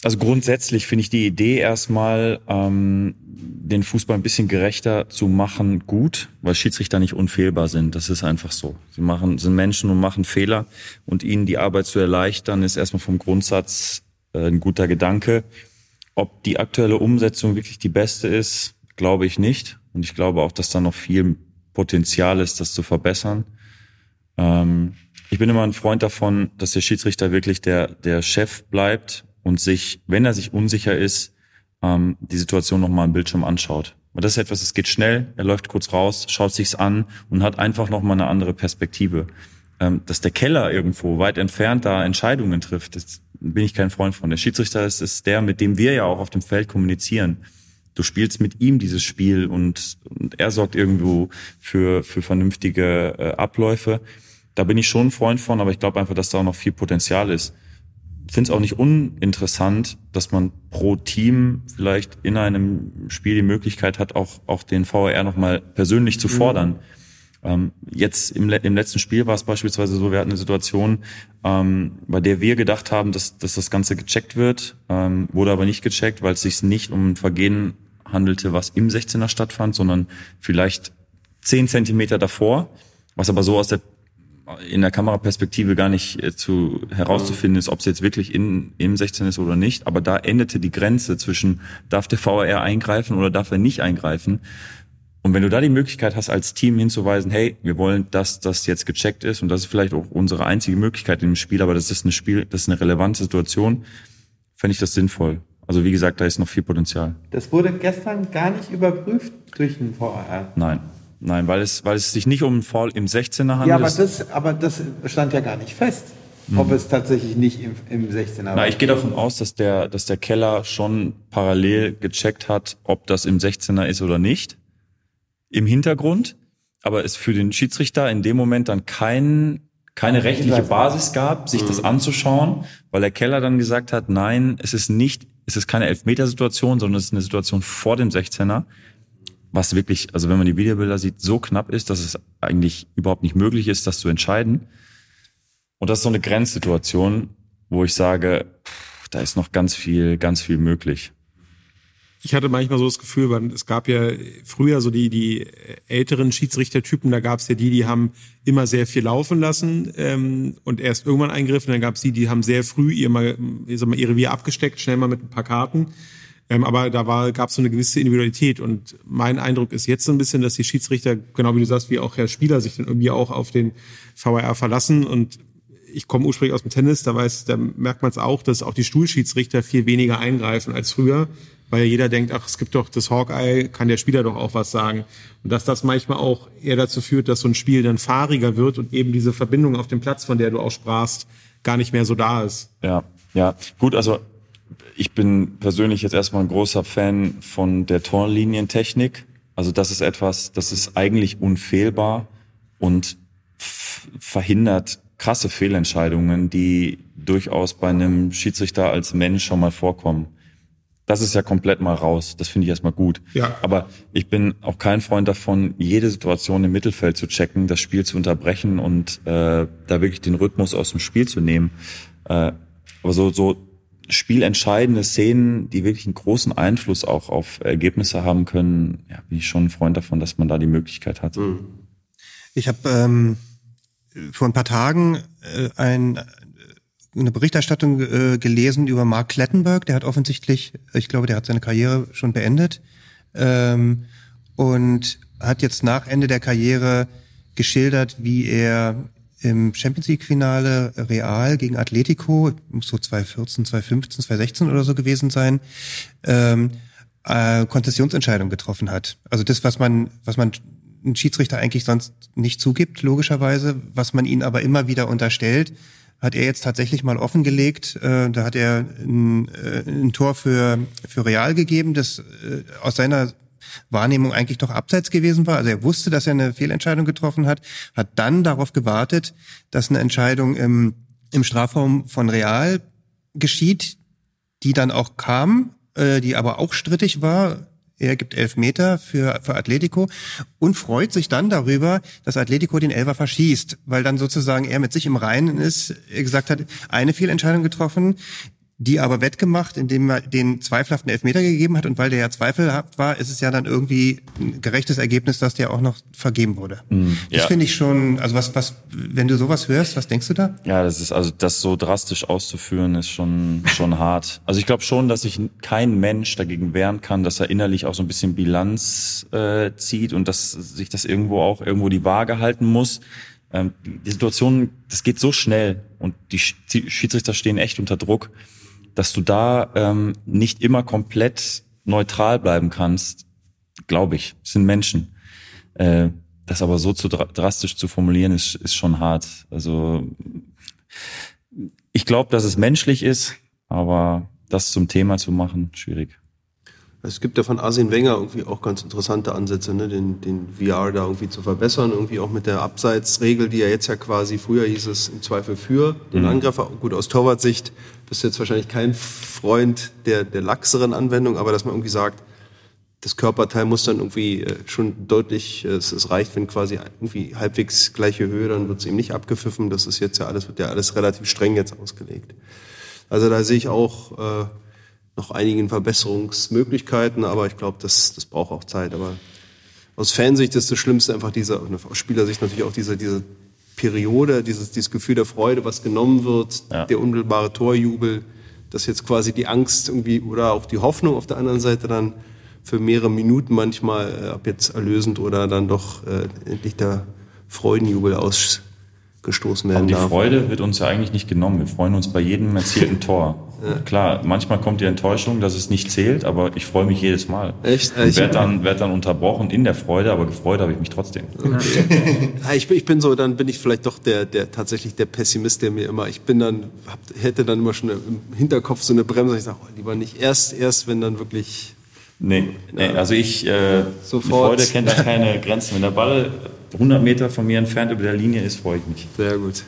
D: Also grundsätzlich finde ich die Idee erstmal, ähm, den Fußball ein bisschen gerechter zu machen, gut, weil Schiedsrichter nicht unfehlbar sind. Das ist einfach so. Sie machen, sind Menschen und machen Fehler und ihnen die Arbeit zu erleichtern, ist erstmal vom Grundsatz äh, ein guter Gedanke. Ob die aktuelle Umsetzung wirklich die beste ist, glaube ich nicht. Und ich glaube auch, dass da noch viel Potenzial ist, das zu verbessern. Ähm, ich bin immer ein Freund davon, dass der Schiedsrichter wirklich der, der Chef bleibt und sich, wenn er sich unsicher ist, ähm, die Situation nochmal im Bildschirm anschaut. Weil das ist etwas, es geht schnell, er läuft kurz raus, schaut sich's an und hat einfach nochmal eine andere Perspektive. Ähm, dass der Keller irgendwo weit entfernt da Entscheidungen trifft, das bin ich kein Freund von. Der Schiedsrichter ist, ist der, mit dem wir ja auch auf dem Feld kommunizieren. Du spielst mit ihm dieses Spiel und, und er sorgt irgendwo für, für vernünftige äh, Abläufe. Da bin ich schon ein Freund von, aber ich glaube einfach, dass da auch noch viel Potenzial ist finde es auch nicht uninteressant, dass man pro Team vielleicht in einem Spiel die Möglichkeit hat, auch, auch den VAR nochmal persönlich zu mhm. fordern. Mhm. Ähm, jetzt im, im letzten Spiel war es beispielsweise so, wir hatten eine Situation, ähm, bei der wir gedacht haben, dass, dass das Ganze gecheckt wird, ähm, wurde aber nicht gecheckt, weil es sich nicht um ein Vergehen handelte, was im 16er stattfand, sondern vielleicht zehn Zentimeter davor, was aber so aus der in der Kameraperspektive gar nicht äh, zu herauszufinden ist, ob es jetzt wirklich in, im 16 ist oder nicht. Aber da endete die Grenze zwischen, darf der VR eingreifen oder darf er nicht eingreifen. Und wenn du da die Möglichkeit hast, als Team hinzuweisen, hey, wir wollen, dass das jetzt gecheckt ist und das ist vielleicht auch unsere einzige Möglichkeit in dem Spiel, aber das ist eine Spiel, das ist eine relevante Situation, fände ich das sinnvoll. Also wie gesagt, da ist noch viel Potenzial.
C: Das wurde gestern gar nicht überprüft durch den VAR.
D: Nein. Nein, weil es, weil es sich nicht um einen Foul im 16er handelt.
C: Ja, aber das, aber das stand ja gar nicht fest, ob
D: Mhm.
C: es tatsächlich nicht im, im 16er
D: Na,
C: war.
D: ich gehe davon aus, dass der, dass der Keller schon parallel gecheckt hat, ob das im 16er ist oder nicht. Im Hintergrund. Aber es für den Schiedsrichter in dem Moment dann kein, keine rechtliche Basis gab, sich das anzuschauen, weil der Keller dann gesagt hat, nein, es ist nicht, es ist keine Elfmetersituation, sondern es ist eine Situation vor dem 16er. Was wirklich, also wenn man die Videobilder sieht, so knapp ist, dass es eigentlich überhaupt nicht möglich ist, das zu entscheiden. Und das ist so eine Grenzsituation, wo ich sage, pff, da ist noch ganz viel, ganz viel möglich.
E: Ich hatte manchmal so das Gefühl, weil es gab ja früher so die, die älteren Schiedsrichtertypen, da gab es ja die, die haben immer sehr viel laufen lassen ähm, und erst irgendwann eingegriffen. Dann gab es die, die haben sehr früh ihr, mal, ich sag mal, ihr Revier abgesteckt, schnell mal mit ein paar Karten. Ähm, aber da war, gab es so eine gewisse Individualität. Und mein Eindruck ist jetzt so ein bisschen, dass die Schiedsrichter, genau wie du sagst, wie auch Herr Spieler, sich dann irgendwie auch auf den VAR verlassen. Und ich komme ursprünglich aus dem Tennis, da weiß, da merkt man es auch, dass auch die Stuhlschiedsrichter viel weniger eingreifen als früher, weil jeder denkt, ach, es gibt doch das Hawkeye, kann der Spieler doch auch was sagen. Und dass das manchmal auch eher dazu führt, dass so ein Spiel dann fahriger wird und eben diese Verbindung auf dem Platz, von der du auch sprachst, gar nicht mehr so da ist.
D: Ja, ja. Gut, also ich bin persönlich jetzt erstmal ein großer Fan von der Torlinientechnik. Also das ist etwas, das ist eigentlich unfehlbar und verhindert krasse Fehlentscheidungen, die durchaus bei einem Schiedsrichter als Mensch schon mal vorkommen. Das ist ja komplett mal raus. Das finde ich erstmal gut.
E: Ja.
D: Aber ich bin auch kein Freund davon, jede Situation im Mittelfeld zu checken, das Spiel zu unterbrechen und äh, da wirklich den Rhythmus aus dem Spiel zu nehmen. Äh, aber so, so spielentscheidende Szenen, die wirklich einen großen Einfluss auch auf Ergebnisse haben können, ja, bin ich schon ein Freund davon, dass man da die Möglichkeit hat.
F: Ich habe ähm, vor ein paar Tagen äh, ein, eine Berichterstattung äh, gelesen über Mark Klettenberg. Der hat offensichtlich, ich glaube, der hat seine Karriere schon beendet ähm, und hat jetzt nach Ende der Karriere geschildert, wie er im Champions League Finale Real gegen Atletico, muss so 2014, 2015, 2016 oder so gewesen sein, ähm, äh, Konzessionsentscheidung getroffen hat. Also das, was man, was man ein Schiedsrichter eigentlich sonst nicht zugibt, logischerweise, was man ihnen aber immer wieder unterstellt, hat er jetzt tatsächlich mal offengelegt. Äh, da hat er ein, äh, ein Tor für, für Real gegeben, das äh, aus seiner Wahrnehmung eigentlich doch abseits gewesen war. Also er wusste, dass er eine Fehlentscheidung getroffen hat, hat dann darauf gewartet, dass eine Entscheidung im, im Strafraum von Real geschieht, die dann auch kam, die aber auch strittig war. Er gibt elf Meter für, für Atletico und freut sich dann darüber, dass Atletico den Elfer verschießt, weil dann sozusagen er mit sich im Reinen ist, er gesagt hat, eine Fehlentscheidung getroffen, die aber wettgemacht, indem er den zweifelhaften Elfmeter gegeben hat. Und weil der ja zweifelhaft war, ist es ja dann irgendwie ein gerechtes Ergebnis, dass der auch noch vergeben wurde.
D: Mm,
F: Das
D: ja.
F: finde ich schon, also was, was, wenn du sowas hörst, was denkst du da?
D: Ja, das ist also das so drastisch auszuführen ist schon schon hart. Also ich glaube schon, dass sich kein Mensch dagegen wehren kann, dass er innerlich auch so ein bisschen Bilanz äh, zieht und dass sich das irgendwo auch irgendwo die Waage halten muss. Ähm, die Situation, das geht so schnell und die Schiedsrichter stehen echt unter Druck, dass du da ähm, nicht immer komplett neutral bleiben kannst. Glaube ich, sind Menschen. Äh, das aber so zu dra drastisch zu formulieren, ist, ist schon hart. Also ich glaube, dass es menschlich ist, aber das zum Thema zu machen, schwierig.
B: Es gibt ja von Arsene Wenger irgendwie auch ganz interessante Ansätze, ne? den, den VR da irgendwie zu verbessern, irgendwie auch mit der Abseitsregel, die ja jetzt ja quasi, früher hieß es im Zweifel für den
D: Mhm.
B: Angreifer. Gut, aus Torwartsicht bist du jetzt wahrscheinlich kein Freund der, der laxeren Anwendung, aber dass man irgendwie sagt, das Körperteil muss dann irgendwie äh, schon deutlich, äh, es, es reicht, wenn quasi irgendwie halbwegs gleiche Höhe, dann wird es eben nicht abgepfiffen. Das ist jetzt ja alles, wird ja alles relativ streng jetzt ausgelegt. Also da sehe ich auch äh, noch einigen Verbesserungsmöglichkeiten, aber ich glaube, das, das braucht auch Zeit. Aber aus Fansicht ist das Schlimmste einfach diese, und aus Spielersicht natürlich auch diese, diese Periode, dieses, dieses Gefühl der Freude, was genommen wird, der unmittelbare Torjubel, dass jetzt quasi die Angst irgendwie oder auch die Hoffnung auf der anderen Seite dann für mehrere Minuten manchmal äh, ab jetzt erlösend oder dann doch äh, endlich der Freudenjubel ausgestoßen werden
D: Aber die
B: darf.
D: Freude wird uns ja eigentlich nicht genommen. Wir freuen uns bei jedem erzielten Tor. Klar, manchmal kommt die Enttäuschung, dass es nicht zählt, aber ich freue mich jedes Mal.
B: Echt?
D: Ich werde dann, werd dann unterbrochen in der Freude, aber gefreut habe ich mich trotzdem.
B: Ja, ich, bin, ich bin so, dann bin ich vielleicht doch der, der tatsächlich der Pessimist, der mir immer, ich bin dann, hab, hätte dann immer schon im Hinterkopf so eine Bremse, ich sage, oh, lieber nicht erst, erst, wenn dann wirklich.
D: Nee, nee also ich, äh,
B: Sofort.
D: die Freude kennt da keine Grenzen. Wenn der Ball 100 Meter von mir entfernt über der Linie ist, freue ich mich.
B: Sehr gut.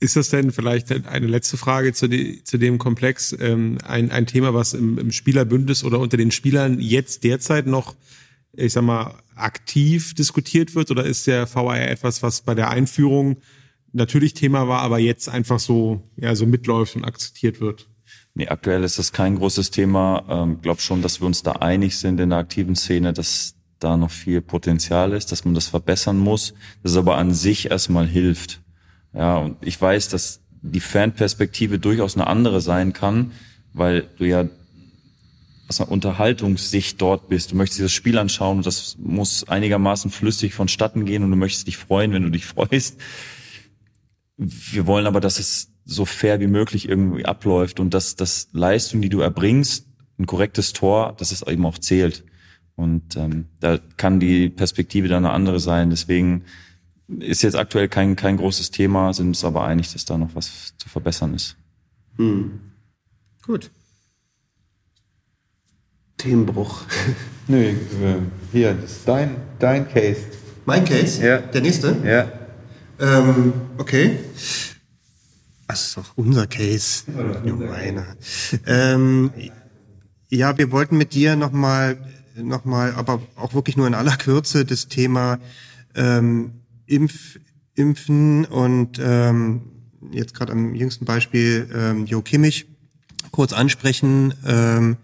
E: Ist das denn vielleicht eine letzte Frage zu, die, zu dem Komplex, ähm, ein, ein Thema, was im, im Spielerbündnis oder unter den Spielern jetzt derzeit noch, ich sag mal, aktiv diskutiert wird? Oder ist der VAR etwas, was bei der Einführung natürlich Thema war, aber jetzt einfach so, ja, so mitläuft und akzeptiert wird?
D: Nee, aktuell ist das kein großes Thema. Ähm, glaube schon, dass wir uns da einig sind in der aktiven Szene, dass da noch viel Potenzial ist, dass man das verbessern muss, das aber an sich erstmal hilft. Ja, und ich weiß, dass die Fanperspektive durchaus eine andere sein kann, weil du ja aus einer Unterhaltungssicht dort bist. Du möchtest dir das Spiel anschauen und das muss einigermaßen flüssig vonstatten gehen und du möchtest dich freuen, wenn du dich freust. Wir wollen aber, dass es so fair wie möglich irgendwie abläuft und dass das Leistung, die du erbringst, ein korrektes Tor, dass es eben auch zählt. Und ähm, da kann die Perspektive dann eine andere sein. Deswegen ist jetzt aktuell kein, kein großes Thema, sind uns aber einig, dass da noch was zu verbessern ist.
B: Hm.
F: Gut.
B: Themenbruch.
G: Nö, äh, hier, das ist dein, dein Case.
F: Mein Case?
G: Ja.
F: Der nächste?
G: Ja.
F: Ähm, okay. Das ist doch unser Case. Nur meiner. ähm, ja, wir wollten mit dir nochmal, noch mal, aber auch wirklich nur in aller Kürze das Thema ähm, Impf, Impfen und ähm, jetzt gerade am jüngsten Beispiel ähm, Jo Kimmich kurz ansprechen. Ähm,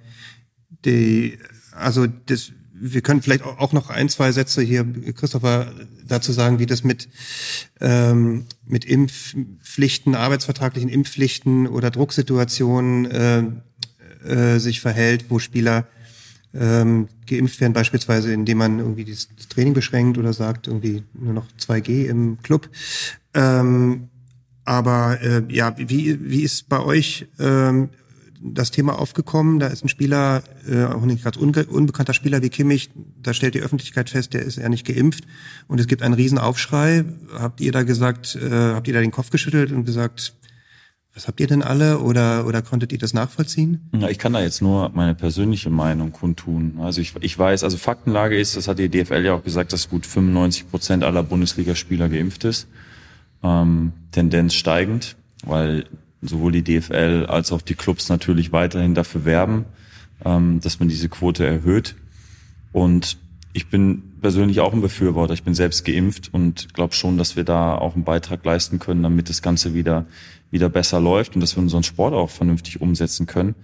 F: die, also das, wir können vielleicht auch noch ein, zwei Sätze hier, Christopher, dazu sagen, wie das mit, ähm, mit Impfpflichten, arbeitsvertraglichen Impfpflichten oder Drucksituationen äh, äh, sich verhält, wo Spieler ähm, geimpft werden, beispielsweise indem man irgendwie das Training beschränkt oder sagt irgendwie nur noch 2G im Club. Ähm, aber äh, ja, wie, wie ist bei euch ähm, das Thema aufgekommen? Da ist ein Spieler, äh, auch nicht ganz unbekannter Spieler wie Kimmich, da stellt die Öffentlichkeit fest, der ist ja nicht geimpft und es gibt einen Riesenaufschrei. Habt ihr da gesagt, äh, habt ihr da den Kopf geschüttelt und gesagt, was habt ihr denn alle oder, oder konntet ihr das nachvollziehen?
D: Ja, ich kann da jetzt nur meine persönliche Meinung kundtun. Also ich, ich weiß, also Faktenlage ist, das hat die DFL ja auch gesagt, dass gut 95 Prozent aller Bundesligaspieler geimpft ist. Ähm, Tendenz steigend, weil sowohl die DFL als auch die Clubs natürlich weiterhin dafür werben, ähm, dass man diese Quote erhöht. Und ich bin persönlich auch ein Befürworter. Ich bin selbst geimpft und glaube schon, dass wir da auch einen Beitrag leisten können, damit das Ganze wieder wieder besser läuft und dass wir unseren Sport auch vernünftig umsetzen können.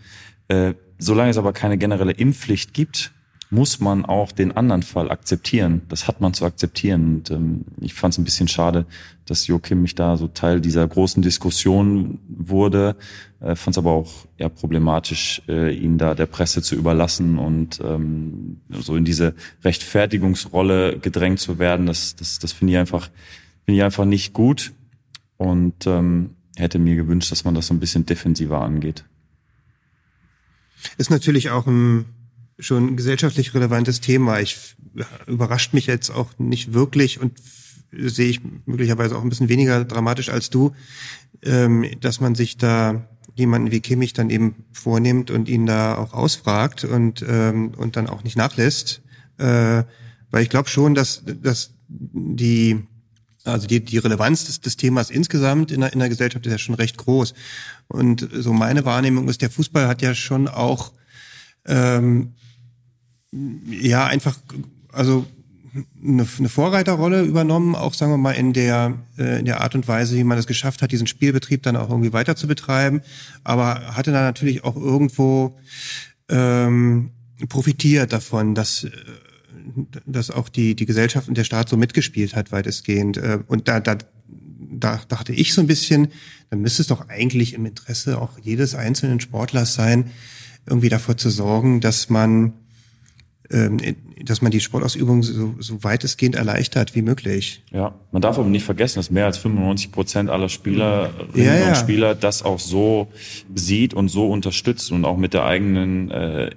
D: Äh, solange es aber keine generelle Impfpflicht gibt, muss man auch den anderen Fall akzeptieren. Das hat man zu akzeptieren. Und ähm, ich fand es ein bisschen schade, dass Joachim mich da so Teil dieser großen Diskussion wurde. Äh, fand es aber auch ja, problematisch, äh, ihn da der Presse zu überlassen und ähm, so in diese Rechtfertigungsrolle gedrängt zu werden. Das, das, das finde ich einfach, finde ich einfach nicht gut. Und ähm, hätte mir gewünscht, dass man das so ein bisschen defensiver angeht.
F: Ist natürlich auch ein schon gesellschaftlich relevantes Thema. Ich überrascht mich jetzt auch nicht wirklich und sehe ich möglicherweise auch ein bisschen weniger dramatisch als du, ähm, dass man sich da jemanden wie Kimmich dann eben vornimmt und ihn da auch ausfragt und ähm, und dann auch nicht nachlässt, äh, weil ich glaube schon, dass dass die also die, die Relevanz des, des Themas insgesamt in der, in der Gesellschaft ist ja schon recht groß. Und so meine Wahrnehmung ist, der Fußball hat ja schon auch ähm, ja einfach also eine, eine Vorreiterrolle übernommen, auch sagen wir mal in der äh, in der Art und Weise, wie man es geschafft hat, diesen Spielbetrieb dann auch irgendwie weiter zu betreiben, aber hatte dann natürlich auch irgendwo ähm, profitiert davon, dass äh, dass auch die, die Gesellschaft und der Staat so mitgespielt hat, weitestgehend. Äh, und da, da, da dachte ich so ein bisschen, dann müsste es doch eigentlich im Interesse auch jedes einzelnen Sportlers sein, irgendwie davor zu sorgen, dass man ähm, dass man die Sportausübung so, so weitestgehend erleichtert wie möglich.
D: Ja, man darf aber nicht vergessen, dass mehr als 95 Prozent aller Spielerinnen
F: Ja, ja.
D: und Spieler das auch so sieht und so unterstützt und auch mit der eigenen äh,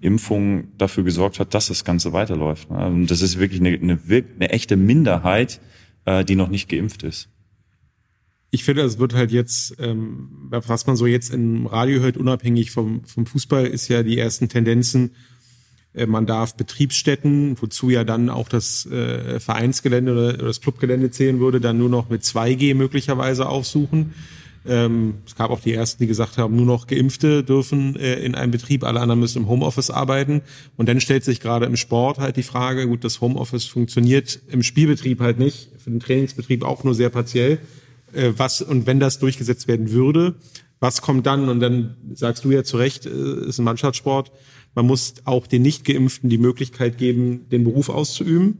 D: Impfung dafür gesorgt hat, dass das Ganze weiterläuft. ne? Und das ist wirklich eine, eine, eine echte Minderheit, äh, die noch nicht geimpft ist.
E: Ich finde, es wird halt jetzt, ähm, was man so jetzt im Radio hört, unabhängig vom, vom Fußball, ist ja die ersten Tendenzen, äh, man darf Betriebsstätten, wozu ja dann auch das äh, Vereinsgelände oder das Clubgelände zählen würde, dann nur noch mit 2G möglicherweise aufsuchen. Ähm, es gab auch die ersten, die gesagt haben, nur noch Geimpfte dürfen äh, in einem Betrieb, alle anderen müssen im Homeoffice arbeiten. Und dann stellt sich gerade im Sport halt die Frage, gut, das Homeoffice funktioniert im Spielbetrieb halt nicht, für den Trainingsbetrieb auch nur sehr partiell. Äh, was, und wenn das durchgesetzt werden würde, was kommt dann? Und dann sagst du ja zu Recht, äh, ist ein Mannschaftssport. Man muss auch den Nicht-Geimpften die Möglichkeit geben, den Beruf auszuüben.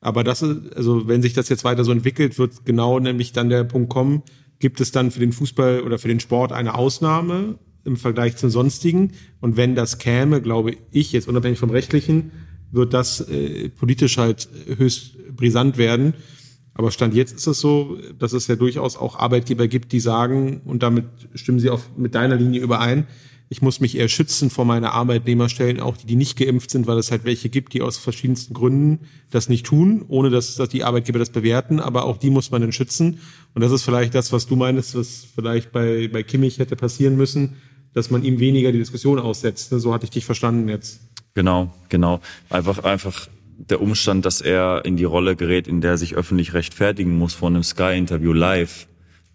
E: Aber das ist, also wenn sich das jetzt weiter so entwickelt, wird genau nämlich dann der Punkt kommen, gibt es dann für den Fußball oder für den Sport eine Ausnahme im Vergleich zum sonstigen? Und wenn das käme, glaube ich, jetzt unabhängig vom rechtlichen, wird das äh, politisch halt höchst brisant werden. Aber Stand jetzt ist es so, dass es ja durchaus auch Arbeitgeber gibt, die sagen, und damit stimmen sie auch mit deiner Linie überein, ich muss mich eher schützen vor meiner Arbeitnehmerstellen, auch die, die nicht geimpft sind, weil es halt welche gibt, die aus verschiedensten Gründen das nicht tun, ohne dass, dass die Arbeitgeber das bewerten, aber auch die muss man dann schützen. Und das ist vielleicht das, was du meinst, was vielleicht bei, bei Kimmich hätte passieren müssen, dass man ihm weniger die Diskussion aussetzt. So hatte ich dich verstanden jetzt.
D: Genau, genau. Einfach, einfach der Umstand, dass er in die Rolle gerät, in der er sich öffentlich rechtfertigen muss vor einem Sky-Interview live,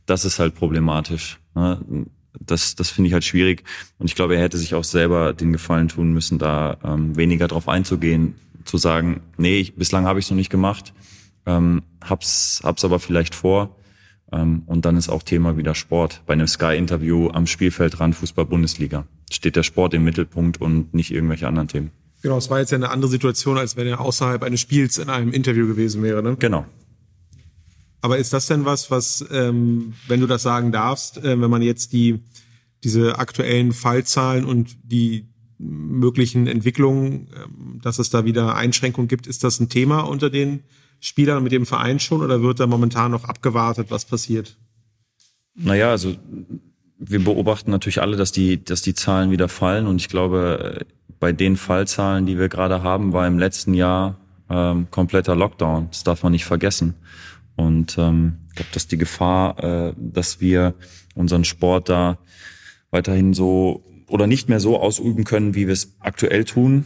D: das ist halt problematisch. Das, das finde ich halt schwierig. Und ich glaube, er hätte sich auch selber den Gefallen tun müssen, da ähm, weniger drauf einzugehen, zu sagen, nee, ich, bislang habe ich es noch nicht gemacht, ähm, hab's, hab's aber vielleicht vor. Ähm, und dann ist auch Thema wieder Sport. Bei einem Sky-Interview am Spielfeldrand Fußball-Bundesliga steht der Sport im Mittelpunkt und nicht irgendwelche anderen Themen.
E: Genau, es war jetzt ja eine andere Situation, als wenn er außerhalb eines Spiels in einem Interview gewesen wäre. Ne?
D: Genau.
E: Aber ist das denn was, was, ähm, wenn du das sagen darfst, äh, wenn man jetzt die diese aktuellen Fallzahlen und die möglichen Entwicklungen, ähm, dass es da wieder Einschränkungen gibt, ist das ein Thema unter den Spielern mit dem Verein schon oder wird da momentan noch abgewartet, was passiert?
D: Naja, also wir beobachten natürlich alle, dass die, dass die Zahlen wieder fallen und ich glaube, äh, bei den Fallzahlen, die wir gerade haben, war im letzten Jahr ähm, kompletter Lockdown. Das darf man nicht vergessen. Und ähm, ich glaube, dass die Gefahr, äh, dass wir unseren Sport da weiterhin so oder nicht mehr so ausüben können, wie wir es aktuell tun,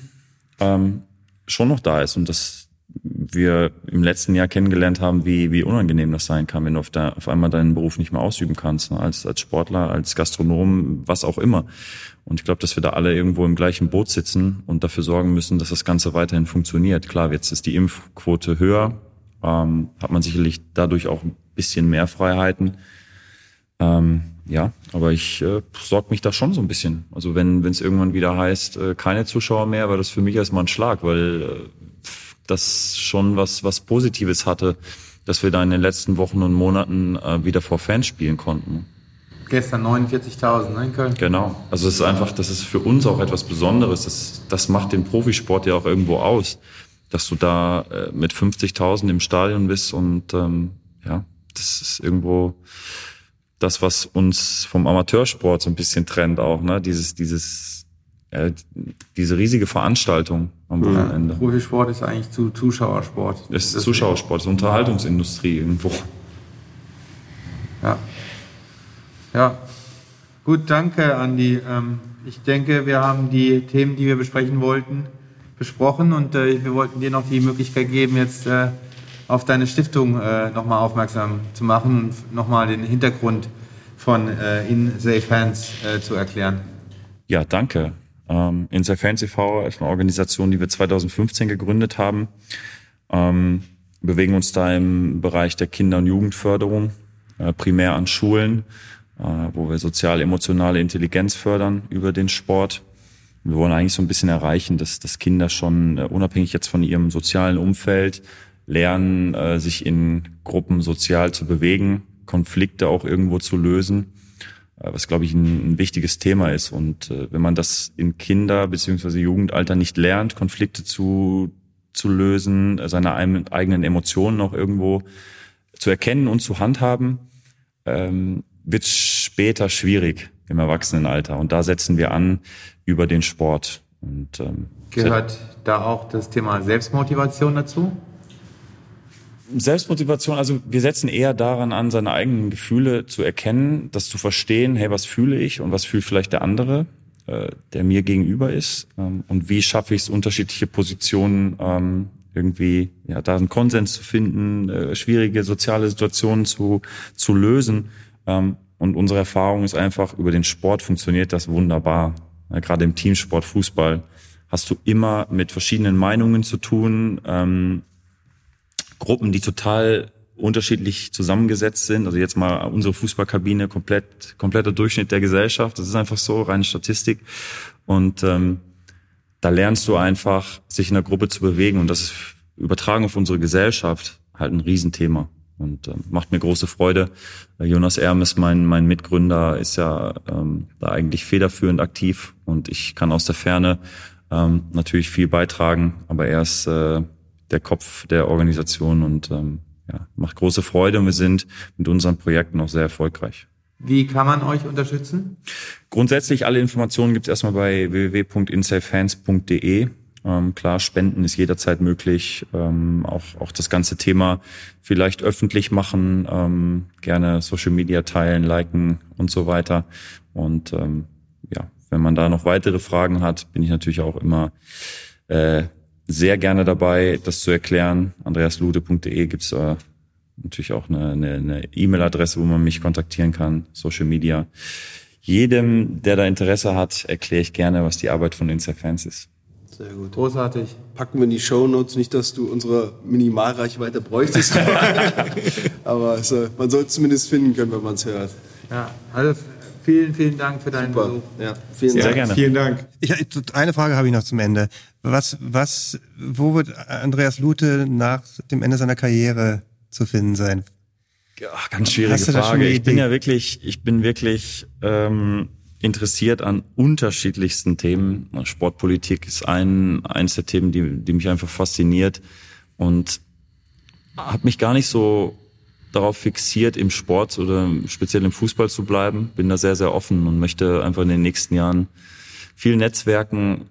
D: ähm, schon noch da ist und dass wir im letzten Jahr kennengelernt haben, wie, wie unangenehm das sein kann, wenn du auf, der, auf einmal deinen Beruf nicht mehr ausüben kannst, ne? als, als Sportler, als Gastronom, was auch immer. Und ich glaube, dass wir da alle irgendwo im gleichen Boot sitzen und dafür sorgen müssen, dass das Ganze weiterhin funktioniert. Klar, jetzt ist die Impfquote höher, ähm, hat man sicherlich dadurch auch ein bisschen mehr Freiheiten. Ähm, ja, aber ich äh, sorge mich da schon so ein bisschen. Also wenn es irgendwann wieder heißt, äh, keine Zuschauer mehr, war das für mich erstmal ein Schlag, weil äh, das schon was was Positives hatte, dass wir da in den letzten Wochen und Monaten äh, wieder vor Fans spielen konnten.
C: Gestern 49.000 ne, in Köln.
D: Genau. Also es ist einfach, das ist für uns auch etwas Besonderes. Das, das macht den Profisport ja auch irgendwo aus, dass du da äh, mit 50.000 im Stadion bist und ähm, ja, das ist irgendwo das, was uns vom Amateursport so ein bisschen trennt auch, ne? Dieses, dieses, äh, diese riesige Veranstaltung am Wochenende.
C: Profisport ist eigentlich zu Zuschauersport.
D: Das ist Zuschauersport, das ist Unterhaltungsindustrie irgendwo.
C: Ja. Ja. Gut, danke, Andi. Ähm, ich denke, wir haben die Themen, die wir besprechen wollten, besprochen und äh, wir wollten dir noch die Möglichkeit geben, jetzt äh, auf deine Stiftung äh, nochmal aufmerksam zu machen und nochmal den Hintergrund von äh, In Safe Hands äh, zu erklären.
D: Ja, danke. Ähm, Inside Fans e.V. ist eine Organisation, die wir 2015 gegründet haben. Ähm, bewegen uns da im Bereich der Kinder- und Jugendförderung, äh, primär an Schulen, wo wir sozial-emotionale Intelligenz fördern über den Sport. Wir wollen eigentlich so ein bisschen erreichen, dass, dass Kinder schon äh, unabhängig jetzt von ihrem sozialen Umfeld lernen, äh, sich in Gruppen sozial zu bewegen, Konflikte auch irgendwo zu lösen äh, was glaube ich ein, ein, wichtiges Thema ist. Und äh, wenn man das in Kinder beziehungsweise Jugendalter nicht lernt, Konflikte zu, zu lösen, seine eigenen Emotionen noch irgendwo zu erkennen und zu handhaben, ähm, wird später schwierig im Erwachsenenalter. Und da setzen wir an über den Sport. Und, ähm,
C: Gehört da auch das Thema Selbstmotivation dazu?
D: Selbstmotivation, also wir setzen eher daran an, seine eigenen Gefühle zu erkennen, das zu verstehen, hey, was fühle ich und was fühlt vielleicht der andere, äh, der mir gegenüber ist ähm, und wie schaffe ich es, unterschiedliche Positionen ähm, irgendwie, ja, da einen Konsens zu finden, äh, schwierige soziale Situationen zu, zu lösen. Ähm, und unsere Erfahrung ist einfach, über den Sport funktioniert das wunderbar. Ja, gerade im Teamsport, Fußball, hast du immer mit verschiedenen Meinungen zu tun, ähm, Gruppen, die total unterschiedlich zusammengesetzt sind. Also jetzt mal unsere Fußballkabine, komplett, kompletter Durchschnitt der Gesellschaft. Das ist einfach so, reine Statistik. Und ähm, da lernst du einfach, sich in einer Gruppe zu bewegen. Und das ist übertragen auf unsere Gesellschaft halt ein Riesenthema. Und äh, macht mir große Freude. Äh, Jonas Ermes, mein, mein Mitgründer, ist ja ähm, da eigentlich federführend aktiv. Und ich kann aus der Ferne ähm, natürlich viel beitragen. Aber er ist äh, der Kopf der Organisation und ähm, ja, macht große Freude und wir sind mit unseren Projekten auch sehr erfolgreich.
C: Wie kann man euch unterstützen?
D: Grundsätzlich alle Informationen gibt es erstmal bei www.insafehans.de. Ähm, klar, Spenden ist jederzeit möglich. Ähm, auch, auch das ganze Thema vielleicht öffentlich machen, ähm, gerne Social Media teilen, liken und so weiter. Und ähm, ja, wenn man da noch weitere Fragen hat, bin ich natürlich auch immer äh, sehr gerne dabei, das zu erklären. andreaslude.de gibt's äh, natürlich auch eine E-Mail-Adresse, wo man mich kontaktieren kann, Social Media. Jedem, der da Interesse hat, erkläre ich gerne, was die Arbeit von Insta-Fans ist.
C: Sehr gut. Großartig.
B: Packen wir in die Show Notes nicht, dass du unsere Minimalreichweite bräuchtest. Aber also, man soll es zumindest finden können, wenn man es hört.
C: Ja, also vielen, vielen Dank für deinen Super. Besuch.
B: Ja, vielen
E: Sehr
B: Dank.
E: gerne. Vielen Dank.
F: Ich, eine Frage habe ich noch zum Ende. Was, was, wo wird Andreas Lute nach dem Ende seiner Karriere zu finden sein?
D: Ja, ganz schwierige Frage. Ich bin ja wirklich, ich bin wirklich ähm, interessiert an unterschiedlichsten Themen. Sportpolitik ist ein eins der Themen, die, die mich einfach fasziniert und habe mich gar nicht so darauf fixiert, im Sport oder speziell im Fußball zu bleiben. Bin da sehr, sehr offen und möchte einfach in den nächsten Jahren viel Netzwerken,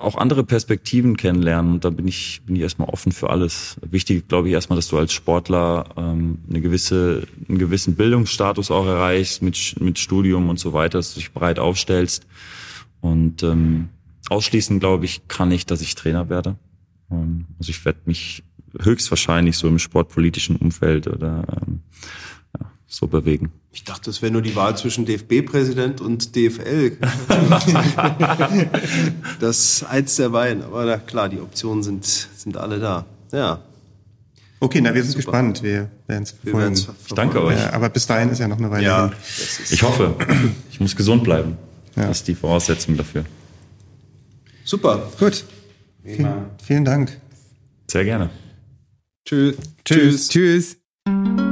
D: auch andere Perspektiven kennenlernen. Und da bin ich, bin ich erstmal offen für alles. Wichtig, glaube ich, erstmal, dass du als Sportler ähm, eine gewisse, einen gewissen Bildungsstatus auch erreichst mit, mit Studium und so weiter, dass du dich breit aufstellst. Und ähm, ausschließen, glaube ich, kann ich, dass ich Trainer werde. Ähm, also ich werde mich höchstwahrscheinlich so im sportpolitischen Umfeld oder ähm, so bewegen.
B: Ich dachte, das wäre nur die Wahl zwischen DFB-Präsident und DFL. das eins der beiden. Aber na, klar, die Optionen sind, sind alle da. Ja.
F: Okay, na, wir sind Super. gespannt. Wir werden es verfolgen.
D: Ich danke euch.
F: Ja, aber bis dahin ist ja noch eine Weile
D: ja, hin. Ich hoffe. Ich muss gesund bleiben. Ja. Das ist die Voraussetzung dafür.
B: Super.
F: Gut. Vielen, vielen Dank.
D: Sehr gerne.
B: Tschüss.
C: Tschüss. Tschüss. Tschüss.